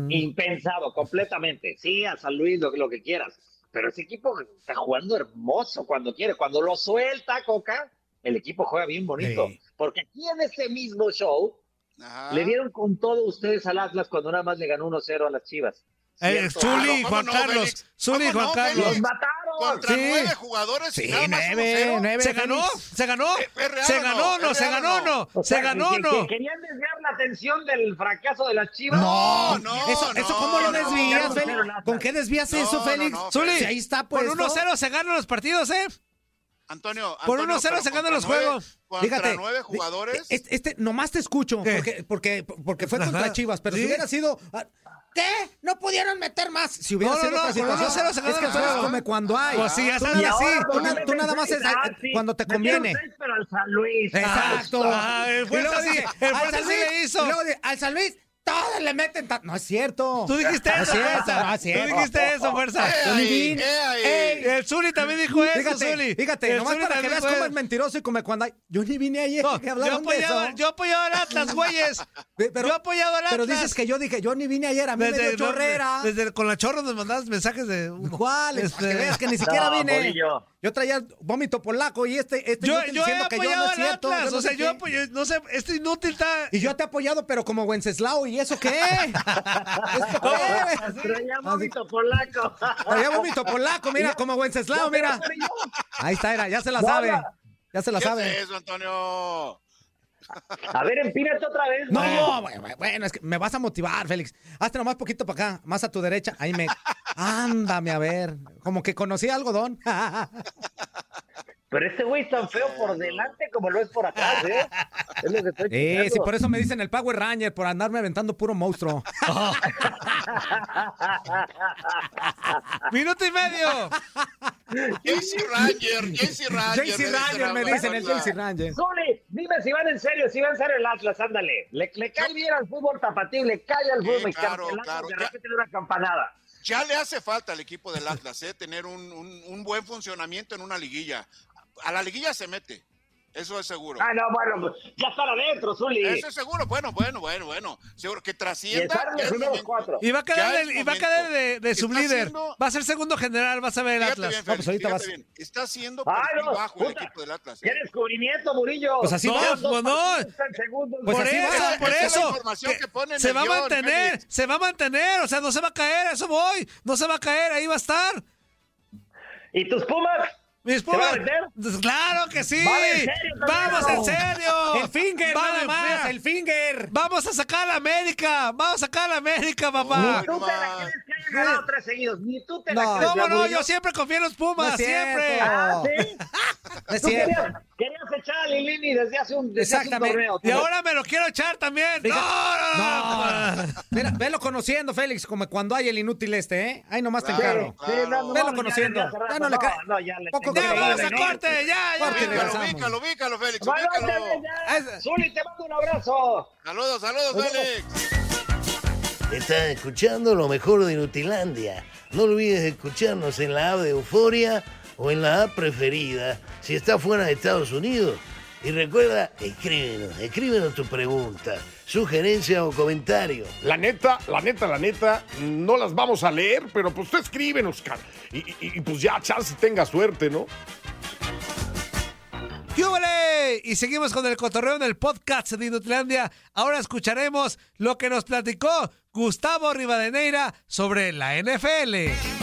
Impensado, completamente. Sí, a San Luis, lo, lo que quieras. Pero ese equipo está jugando hermoso cuando quiere. Cuando lo suelta Coca, el equipo juega bien bonito. Sí. Porque aquí en este mismo show Ajá. le dieron con todo ustedes al Atlas cuando nada más le ganó 1-0 a las Chivas. Eh. Zuli, ¿Cómo Juan no, Carlos. Félix? Zuli, ¿Cómo Juan no, Carlos. ¡Los Félix? mataron! Contra Sí. nueve jugadores y Sí, nada más nueve, 1-0. nueve. ¿Se ganó? ¿Se ganó? Eh, ¿es real ¿Se ganó no? o no? ¿Es ¿Se ganó o no? ¿Se ganó no? que Querían desviar la atención del fracaso de las Chivas. No, no, eso, ¿cómo lo no, desvías, Félix? no, no. ¿Con qué desvías No, eso, Félix? no, Zuli, Si ahí está Por puesto. 1-0 se ganan los partidos, ¿eh? Antonio, Por Antonio, 1-0 pero se ganan los juegos. Fíjate, nueve jugadores. Este, este, nomás te escucho, porque, porque, porque fue contra. Chivas, pero Sí. si hubiera sido... ah, ¿Qué? ¿No pudieron meter más? Si hubiera No, no, sido no, con situación. 1-0 se es ganan que tú eres come cuando hay. Pues sí, ya Y así. tú na- ¿dónde tú nada más es metieron ah, seis? cuando te conviene. pero al San Luis. Exacto. Ah, el Y fuerza luego sí, dice, el al fuerza San sí le Luis, hizo. y luego dice, al San Luis, todos le meten. ta-". No es cierto. Tú dijiste No eso, es cierto, fuerza. no es Tú cierto. dijiste eso, fuerza. Eh, Yo eh. Ey, El Zuli también dijo eso, Fíjate, Zuli. fíjate, El nomás Zuli para que veas cómo es mentiroso y come cuando hay. Yo ni vine ayer No, que yo, hablaron de apoyaba, eso. yo apoyaba al Atlas, güeyes. Pero- yo apoyaba al Atlas. Pero dices que yo dije, yo ni vine ayer, a mí me dio no, chorrera. desde- con la chorra nos mandabas mensajes de... ¿Cuál? Este- Para que veas que ni siquiera No, vine. Yo traía vómito polaco y este, este Yo, yo he que yo apoyado no es cierto. Atlas. yo o sea, yo no sé, este inútil está... Y yo te he apoyado, pero como Wenceslao y ¿y eso qué? ¿Esto qué? Traía vómito polaco. Traía vómito polaco, mira, como Wenceslao, mira. Ahí está, era, ya se la sabe. Ya se la ¿Qué sabe. es eso, Antonio? A ver, empínate otra vez. No, bueno, bueno, es que me vas a motivar, Félix. Hazte nomás poquito para acá, más a tu derecha. Ahí me. Ándame a ver. Como que conocí algodón. Pero este güey es tan feo por delante como lo es por atrás, ¿eh? Es lo que estoy Eh, sí, por eso me dicen el Power Ranger, por andarme aventando puro monstruo. ¡Minuto y medio! JC Ranger, JC Ranger. JC me Ranger, dicen me dicen, el. JC Ranger. Zuli, dime si van en serio, si van en serio el Atlas, ándale. Le, le cae bien al fútbol tapatío, le cae al fútbol mexicano. claro, claro, de ya. repente le da una campanada. Ya le hace falta al equipo del Atlas, ¿eh? Tener un, un- un buen funcionamiento en una liguilla. A la liguilla se mete. Eso es seguro. Ah, no, bueno, pues, ya están adentro, Zuli. Eso es seguro. Bueno, bueno, bueno, bueno. Seguro que Y trascienda. cuatro. Y va a quedar, y va a quedar de, de sublíder. Va a ser segundo general, vas a ver el Fíjate Atlas. bien, No, pues Félix, ahorita fíjate vas- bien. Está haciendo Ay, perfil no, bajo el equipo del Atlas. ¡Qué ¿eh? descubrimiento, Murillo! Pues así No, va. Pues no. segundos. Pues por así eso, va. por eso. Que se el va a mantener, Félix. se va a mantener, o sea, no se va a caer, eso voy. No se va a caer, ahí va a estar. ¿Y tus Pumas? Mis ¿Se va Pumas. Claro que sí. Vale, en serio, Vamos en serio. El finger, Vale, nada más, mira. el finger. Vamos a sacar a la América. Vamos a sacar a la América, papá. Ni tú te la crees que hayan ganado tres seguidos. Ni tú te la No. crees. ¿Cómo no? Yo siempre confío en los Pumas, No siempre. Ah, ¿sí? No es cierto. Querías, echar a Lilini desde hace un, desde hace un Exactamente. torneo. Y ahora me lo quiero echar también. Fija- No, no, no. No, mira, velo conociendo, Félix, como cuando hay el inútil este, ¿eh? Ahí nomás te Claro. encargo. Sí, no, no, Velo ya, conociendo. ya rato. Ya no le cae. No, ya le Poco Ya vamos a corte, ya, ya. Ubícalo, ubícalo, ubícalo, Félix, ubícalo. ya. Zuli, te mando un abrazo. Saludos, saludos, Félix. Estás escuchando lo mejor de Nutilandia. No olvides escucharnos en la app de Euforia o en la app preferida si estás fuera de Estados Unidos. Y recuerda, escríbenos, escríbenos tu pregunta, sugerencia o comentario. La neta, la neta, la neta, no las vamos a leer, pero pues tú escríbenos, cara. Y, y- y, pues ya, chance tenga suerte, ¿no? ¿Qué húbole? Y seguimos con el cotorreo en el podcast de Inutilandia. Ahora escucharemos lo que nos platicó Gustavo Rivadeneira sobre la NFL.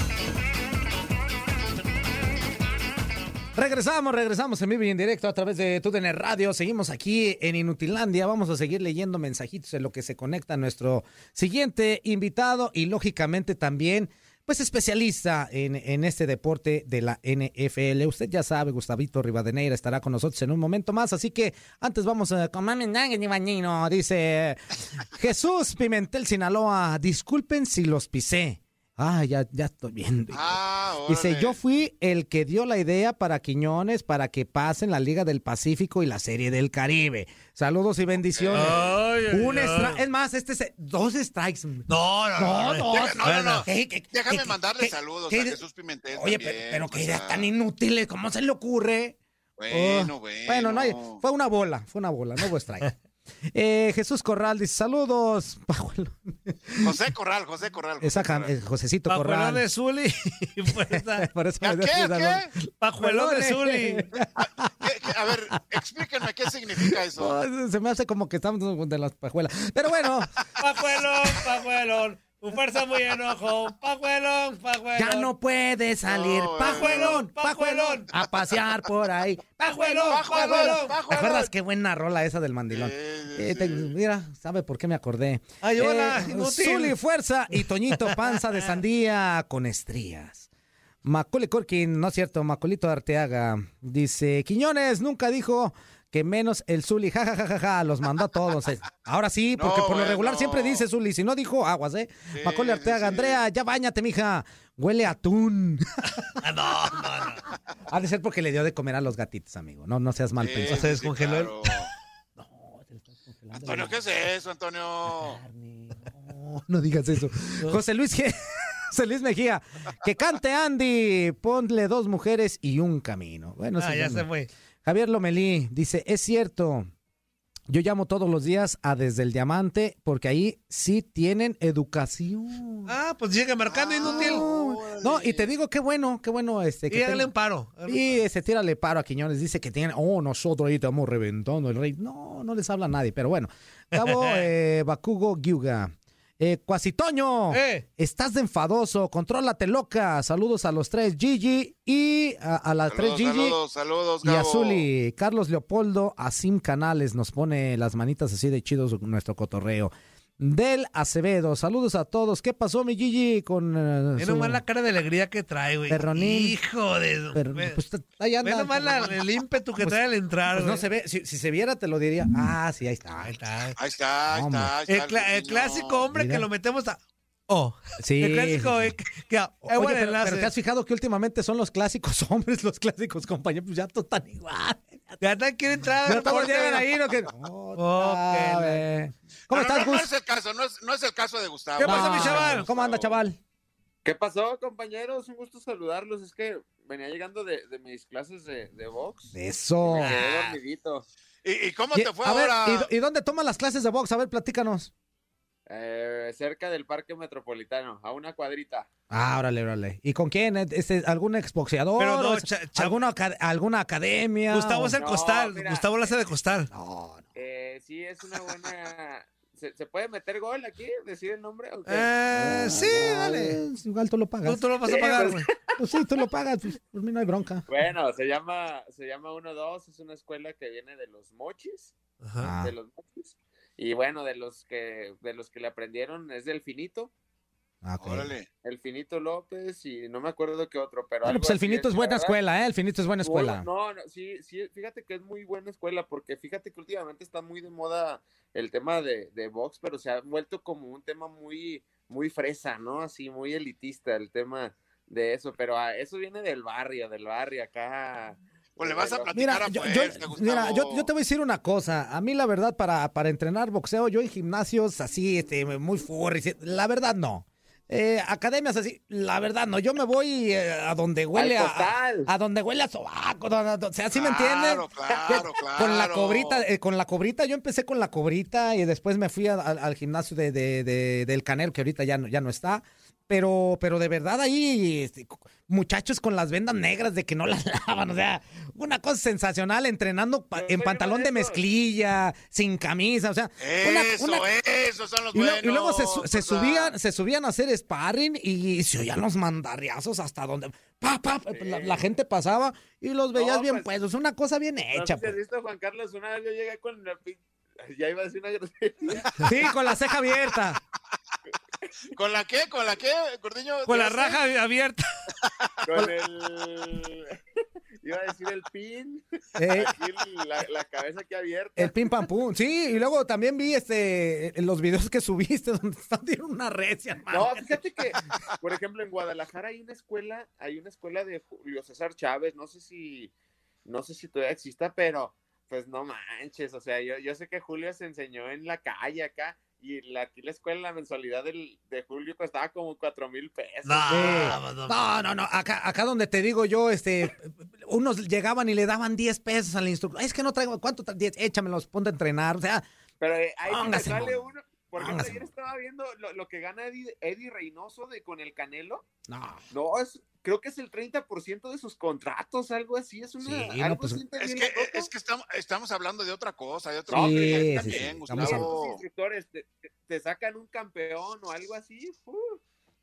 Regresamos, regresamos en vivo y en directo a través de TUDN Radio. Seguimos aquí en Inutilandia. Vamos a seguir leyendo mensajitos en lo que se conecta nuestro siguiente invitado y lógicamente también, pues especialista en, en este deporte de la NFL. Usted ya sabe, Gustavito Rivadeneira estará con nosotros en un momento más. Así que antes vamos a comerme ni bañino. Dice Jesús Pimentel Sinaloa. Disculpen si los pisé. Ah, ya, ya estoy viendo. Ah, Dice, yo fui el que dio la idea para Quiñones para que pasen la Liga del Pacífico y la Serie del Caribe. Saludos y bendiciones. Ay, ay, Un ay. es más, este es dos strikes. No, no, No, no. dos. No, no, no. ¿Qué- qué- Déjame qué- mandarle qué- saludos qué- a Jesús Pimentel. Oye, también, pero, pero qué ideas tan inútiles, ¿cómo se le ocurre? Bueno, Oh, bueno. Bueno, no hay- fue una bola, fue una bola, no hubo strike. Eh, Jesús Corral dice, saludos. Pajuelo- José Corral, José Corral. José Corral. eh, Josecito Pajuelón Corral. de Zuli. Por eso ¿A me dio qué? risa, ¿A ¿no? qué? Pajuelón de Zuli. A ver, explíquenme qué significa eso. Oh, se me hace como que estamos de las pajuelas. Pero bueno, Pajuelón, pajuelón. Tu fuerza muy enojo. Pajuelón, pajuelón. ya no puede salir. No, pajuelón, pajuelón. pajuelón. A pasear por ahí. Pajuelón, Pajuelón, pajuelón. pajuelón. ¿Te acuerdas qué buena rola esa del mandilón? Sí, sí, Eh, te- mira, ¿sabe por qué me acordé? Ay, hola, Eh. Zuli Fuerza y Toñito Panza de Sandía con estrías. Macaulay Corkin, no es cierto, Macolito Arteaga. Dice, Quiñones nunca dijo que menos el Zuli, jajajaja, los mandó a todos. Eh, Ahora sí, porque No, por lo regular siempre dice Zuli, si no dijo aguas, ¿eh? Sí, Macaulay Arteaga, sí. Andrea, ya bañate, mija. Huele a atún. No, no, no. Ha de ser porque le dio de comer a los gatitos, amigo. No, no seas mal Sí, pensado. se sí, descongeló el- claro. Antonio, ¿qué es eso, Antonio? No, no digas eso. José Luis, José Luis Mejía, que cante Andy, ponle dos mujeres y un camino. Bueno, Ah, sí, ya se fue. Javier Lomelí dice, es cierto, Yo llamo todos los días a Desde el Diamante porque ahí sí tienen educación. Ah, pues sigue marcando inútil. No, y te digo qué bueno, qué bueno este. Y hágale tenga- un paro. Y ese tírale paro a Quiñones. Dice que tienen, oh, nosotros ahí estamos reventando el rey. No, no les habla nadie, pero bueno. Cabo eh, Bakugo Gyuga. Eh, Cuasitoño, estás de enfadoso, contrólate loca. Saludos a los tres, Gigi y a, a las Saludos, tres Gigi. saludos, saludos, Y a. Zuli, Carlos Leopoldo, Asim Canales nos pone las manitas así de chidos nuestro cotorreo. Del Acevedo, saludos a todos. ¿Qué pasó, mi Gigi? Con Ve su nomás la cara de alegría que trae, güey. perronín? Hijo de... Per- pues, ahí anda. Ve nomás la- el ímpetu que Pues- trae al entrar, Pues no se ve, si, si se viera te lo diría. Ah, sí, ahí está. Ahí está. Ahí está, ahí está. ahí El, clásico hombre Mira. que lo metemos a... Oh. Sí. El clásico eh, que... que- Oye, buen pero, enlace. pero te has fijado que últimamente son los clásicos hombres, los clásicos compañeros, pues ya todos están igual. Ya están quieren entrar. Ya todos llegan ahí, ¿no? Que, Oh, Ah. ¿Cómo estás, no, no es el caso, no es, no es el caso de Gustavo. ¿Qué pasó, mi No, chaval? ¿Cómo anda, chaval? ¿Qué pasó, compañeros? Un gusto saludarlos. Es que venía llegando de, de mis clases de, de box. Eso. Me quedé dormidito. ¿Y, y cómo Y- te fue a ver, ahora? ¿y, y dónde toman las clases de box? A ver, platícanos. Eh, cerca del Parque Metropolitano, a una cuadrita. Ah, órale, órale. ¿Y con quién? ¿Este, ¿Algún exboxeador? Pero no, ¿O es- cha- cha- ¿Alguna, aca- ¿Alguna academia? Gustavo es el No, costal. mira. Gustavo lo hace de costal. Eh, sí, es una buena... ¿Se, se puede meter gol aquí? ¿Decir el nombre? o qué? Eh, sí, dale. Ah, Igual tú lo pagas. Tú, tú lo vas a pagar, pues. güey. Pues sí, tú lo pagas. Pues, por mí no hay bronca. Bueno, se llama, se llama 1-2, es una escuela que viene de los mochis, Ajá. De los mochis. Y bueno, de los que, de los que le aprendieron es del finito, Ah, el finito López y no me acuerdo qué otro, pero Bueno, pues el finito es buena verdad. escuela, ¿eh? El finito es buena escuela. No, no, sí, sí, fíjate que es muy buena escuela porque fíjate que últimamente está muy de moda el tema de, de box, pero se ha vuelto como un tema muy, muy fresa, ¿no? Así, muy elitista el tema de eso, pero ah, eso viene del barrio, del barrio acá. Pues le vas a platicar Mira, a yo, fuerza, yo- Gustavo. mira yo, yo te voy a decir una cosa. A mí, la verdad, para, para entrenar boxeo, yo en gimnasios así, este, muy furry, la verdad, no. Eh, academias así, la verdad, no. Yo me voy eh, a donde huele a, a donde huele a sobaco. O sea, ¿sí me entienden? Claro, claro, claro. Con la cobrita, eh, con la cobrita, yo empecé con la cobrita y después me fui a- al- al gimnasio de, de- de- del Canel, que ahorita ya no, ya no está. Pero, pero de verdad ahí, este, muchachos con las vendas negras de que no las lavan, o sea, una cosa sensacional entrenando pa- en pantalón de mezclilla, sin camisa, o sea, Eso, una- esos son los y, buenos. y luego se, subían, se subían a hacer sparring y se oían los mandarriazos hasta donde pa, pa, la, la gente pasaba y los veías No, bien pues, puestos. Una cosa bien No hecha. has pues. visto, Juan Carlos, una vez yo llegué con la Ya iba a decir una grosería. Sí, con la ceja abierta. ¿Con la qué? ¿Con la qué, Gordiño? Con la raja abierta. Con el... Iba a decir el pin. Eh. La, la cabeza aquí abierta. El pim pam pum. Sí, y luego también vi este en los videos que subiste donde están dieron una recia, hermano. No, fíjate que, por ejemplo, en Guadalajara hay una escuela, hay una escuela de Julio César Chávez, no sé si, no sé si todavía exista, pero pues no manches, o sea, yo, yo sé que Julio se enseñó en la calle acá, y la, aquí la escuela, la mensualidad del, de Julio costaba como cuatro mil pesos. No, Sí. No, no, no. Acá, acá donde te digo yo, este, unos llegaban y le daban 10 pesos al instructor. Es que no traigo, ¿cuánto? tra- 10, échamelos, ponte a entrenar. O sea, Pero eh, ahí sale uno, por ejemplo, Póngase, ayer estaba viendo lo, lo que gana Eddie, Eddie Reynoso de, con el Canelo. no. No, es, creo que es el 30% de sus contratos, algo así, es una... Sí, no, algo pues, así Es que, es que estamos, estamos hablando de otra cosa, de otro No, Sí, sí, también, Gustavo. Te, te- sacan un campeón o algo así. ¡fu!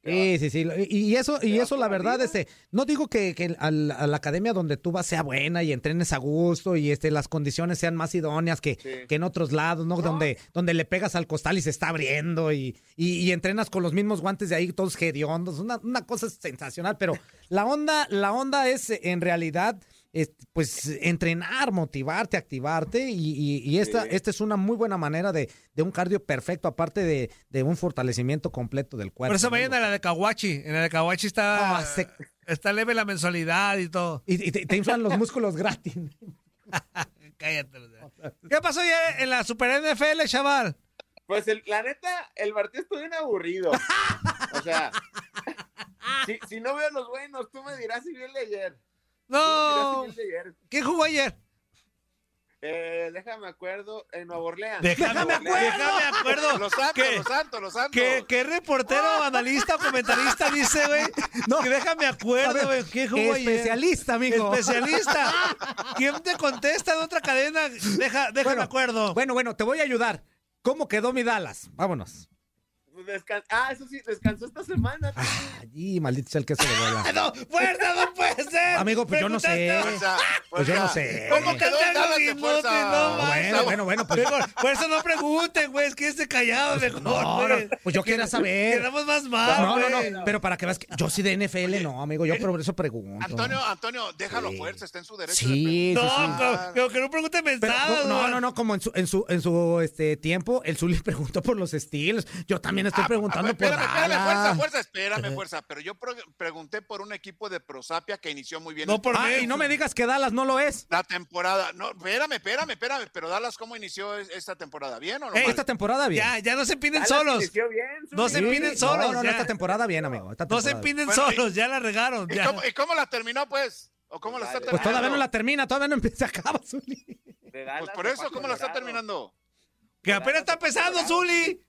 Sí, sí, sí. Y, eso, y eso la la verdad, este, no digo que, que al- a la academia donde tú vas sea buena y entrenes a gusto y este, las condiciones sean más idóneas que, Sí. que en otros lados, ¿no? No. Donde, donde le pegas al costal y se está abriendo y, y- y entrenas con los mismos guantes de ahí, todos hediondos. Una, una cosa sensacional, pero la onda, la onda es en realidad. Es, pues entrenar, motivarte, activarte y, y- y esta, Sí. esta es una muy buena manera de, de un cardio perfecto, aparte de, de un fortalecimiento completo del cuerpo. Por eso vayan a la de Kawachi. En la de Kawachi está, Ah, se- está leve la mensualidad y todo. Y, y te, te inflan los músculos gratis. Cállate. o sea. ¿Qué pasó ya en la Super NFL, chaval? Pues el- la neta, el partido estuvo bien aburrido. O sea, si, si no veo los buenos, tú me dirás si vi el de ayer. No. ayer. ¿Quién jugó ayer? Eh, déjame acuerdo, en Nueva Orleans. Déjame acuerdo. Déjame acuerdo. Los santos, ¿Qué? los santos, los santos. ¿Qué, qué reportero, analista comentarista dice, güey? Que déjame acuerdo, güey. ¿Qué jugó ayer? especialista, amigo. Especialista. ¿Quién te contesta en otra cadena? Deja, déjame Bueno, acuerdo. Bueno, bueno, te voy a ayudar. ¿Cómo quedó mi Dallas? Vámonos. Descan- ah, eso sí, descansó esta semana. Allí, maldito sea el queso de bola. No, fuerza, no puede ser. Amigo, pues yo no sé. Fuerza, Pues yo no sé. ¿Cómo quedó de inútil, fuerza? no, Bueno, bueno, bueno, pues. Por, por eso no pregunten, güey. Es que esté callado mejor, No, pues yo quería saber. Quedamos más mal, No, no, no. Pero para que veas que yo sí de NFL, no, amigo. Yo por eso pregunto. Antonio, Antonio, déjalo Sí. fuerza, está en su derecho. Sí, sí, No, sí. pero- pero que no pregunte mensajes, no, no, no, como en su, en su, en su este, tiempo, el Zuli preguntó por los Steelers. Yo también estoy preguntando por Ah, Espérame, espérame, fuerza, fuerza, espérame, fuerza. Pero yo pre- pregunté por un equipo de Prosapia que inició muy bien. No por Ah, mí. y no me digas que Dallas no lo es. la temporada. No, espérame, espérame, espérame. Pero Dallas, ¿cómo inició es- esta temporada? ¿Bien o no? Eh, esta temporada bien. Ya, ya no se empinen Dallas solos. inició bien, No se no, solos. No, no, esta temporada bien, amigo. Esta No se temporada bien. empinen Bueno, y- solos, ya la regaron. ¿Y ya. cómo, y cómo la terminó, pues? ¿O cómo la está Pues terminando? Pues todavía no la termina, todavía no empieza a acabar, Zuli. Pues por eso, ¿cómo la está terminando? Que apenas está empezando, Zuli.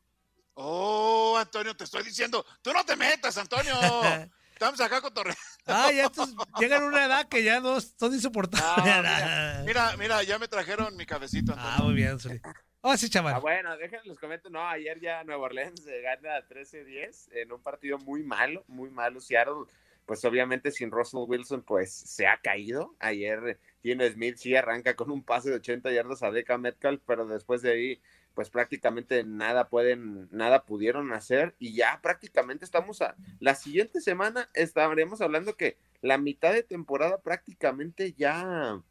Oh, Antonio, te estoy diciendo. Tú no te metas, Antonio. Estamos acá con Torre. Ah, ya estos llegan a una edad que ya no son insoportables. Ah, mira, mira, ya me trajeron mi cabecito, Antonio. Ah, muy bien, Zuli. Oh, sí, Ah, chaval. bueno, déjenme les comento. No, ayer ya Nueva Orleans gana 13-10 en un partido muy malo, muy malo. Seattle, pues obviamente sin Russell Wilson, pues se ha caído. Ayer Gino Smith sí arranca con un pase de 80 yardas a Deca Metcalf, pero después de ahí, pues prácticamente nada pueden, nada pudieron hacer. Y ya prácticamente estamos a la siguiente semana estaremos hablando que la mitad de temporada prácticamente ya,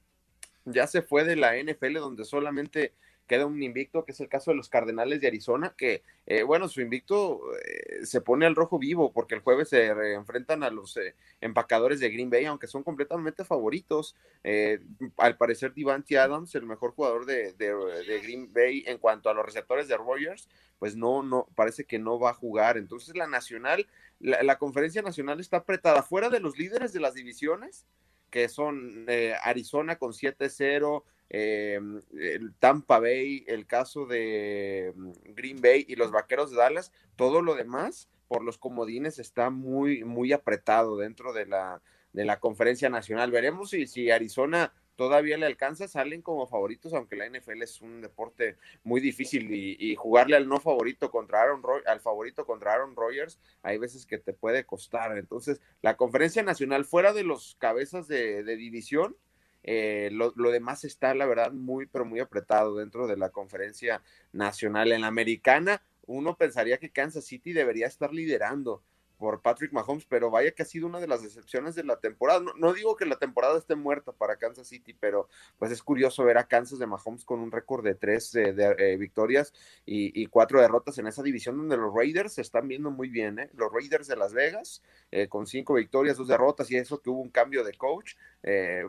ya se fue de la NFL, donde solamente queda un invicto, que es el caso de los Cardenales de Arizona, que, eh, bueno, su invicto eh, se pone al rojo vivo, porque el jueves se re- enfrentan a los eh, empacadores de Green Bay, aunque son completamente favoritos. Eh, al parecer, Devante Adams, el mejor jugador de, de- de Green Bay en cuanto a los receptores de Rogers, pues no, no, parece que no va a jugar. Entonces, la nacional, la, la conferencia nacional está apretada fuera de los líderes de las divisiones, que son eh, Arizona con 7-0, eh, el Tampa Bay, el caso de mm, Green Bay y los Vaqueros de Dallas, todo lo demás por los comodines está muy, muy apretado dentro de la, de la conferencia nacional. Veremos si, si Arizona todavía le alcanza, salen como favoritos, aunque la NFL es un deporte muy difícil y, y jugarle al no favorito contra Aaron Roy, al favorito contra Aaron Rodgers, hay veces que te puede costar. Entonces, la conferencia nacional fuera de los cabezas de, de división, eh, lo, lo, demás está, la verdad, muy, pero muy apretado dentro de la conferencia nacional. En la americana, uno pensaría que Kansas City debería estar liderando por Patrick Mahomes, pero vaya que ha sido una de las decepciones de la temporada. No, digo que la temporada esté muerta para Kansas City, pero pues es curioso ver a Kansas de Mahomes con un récord de tres eh, eh, victorias y, cuatro derrotas en esa división donde los Raiders se están viendo muy bien, ¿eh? Los Raiders de Las Vegas eh, con cinco victorias, dos derrotas y eso que hubo un cambio de coach.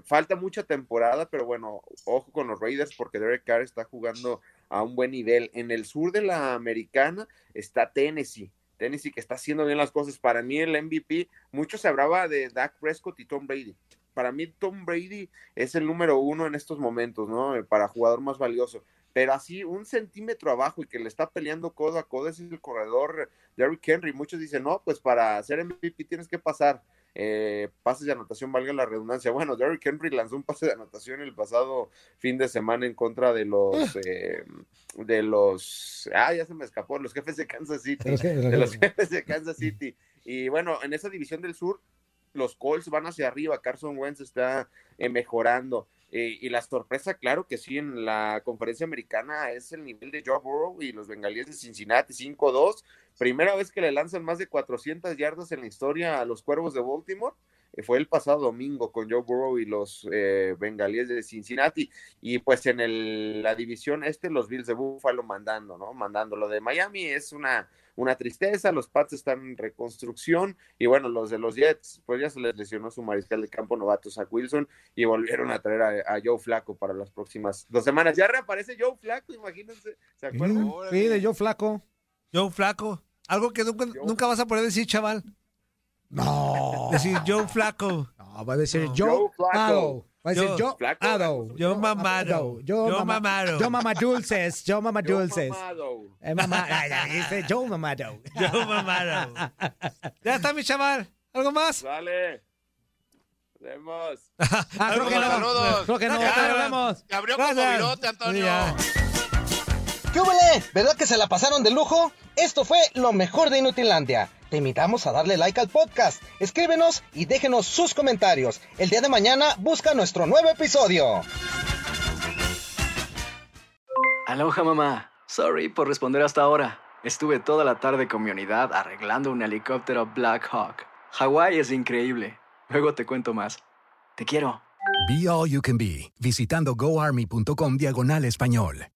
Falta mucha temporada, pero bueno, ojo con los Raiders porque Derek Carr está jugando a un buen nivel. En el sur de la americana está Tennessee. Tennessee que está haciendo bien las cosas. Para mí el MVP, mucho se hablaba de Dak Prescott y Tom Brady. Para mí Tom Brady es el número uno en estos momentos, ¿no? Para jugador más valioso. Pero así un centímetro abajo y que le está peleando codo a codo es el corredor Derrick Henry. Muchos dicen, no, pues para ser MVP tienes que pasar eh, pases de anotación, valga la redundancia. Bueno, Derrick Henry lanzó un pase de anotación el pasado fin de semana en contra de los eh, de los ah, ya se me escapó, los jefes de Kansas City, de los jefes de Kansas City. Y bueno, en esa división del sur, los Colts van hacia arriba, Carson Wentz está eh, mejorando. Eh, y la sorpresa, claro que sí, en la conferencia americana es el nivel de Joe Burrow y los bengalíes de Cincinnati 5-2. Primera vez que le lanzan más de 400 yardas en la historia a los cuervos de Baltimore. Eh, fue el pasado domingo con Joe Burrow y los eh, bengalíes de Cincinnati. Y pues en el, la división este, los Bills de Buffalo mandando, ¿no? Mandando. Lo de Miami es una, una tristeza, los Pats están en reconstrucción y bueno, los de los Jets, pues ya se les lesionó su mariscal de campo novato, Zach Wilson, y volvieron a traer a, a, Joe Flaco para las próximas dos semanas. Ya reaparece Joe Flaco, imagínense, ¿se acuerdan? Sí, de Joe Flaco. Joe Flaco. Algo que nunca, nunca vas a poder decir, chaval. No. Decir Joe Flaco. No, va a decir No. Joe, Joe. Flaco. Va a decir Yo- yo, Flaco. ado. Yo mamado. Yo, Yo mamado. Yo mamá dulces. Yo mamá Yo dulces. mamado. Eh, yo mamado. Yo mamado. Ya está, mi chaval. ¿Algo más? Dale. Vemos. Ah, creo que no. Saludos. Creo que no. Ya, Ya nos ya. vemos. Abrió como virote, Antonio. Ya. ¿Qué hubole? ¿Verdad que se la pasaron de lujo? Esto fue lo mejor de Inutilandia. Te invitamos a darle like al podcast, escríbenos y déjenos sus comentarios. El día de mañana busca nuestro nuevo episodio. Aloha mamá. Sorry por responder hasta ahora. Estuve toda la tarde con mi unidad arreglando un helicóptero Black Hawk. Hawái es increíble. Luego te cuento más. Te quiero. Be All You Can Be, visitando goarmy.com diagonal español.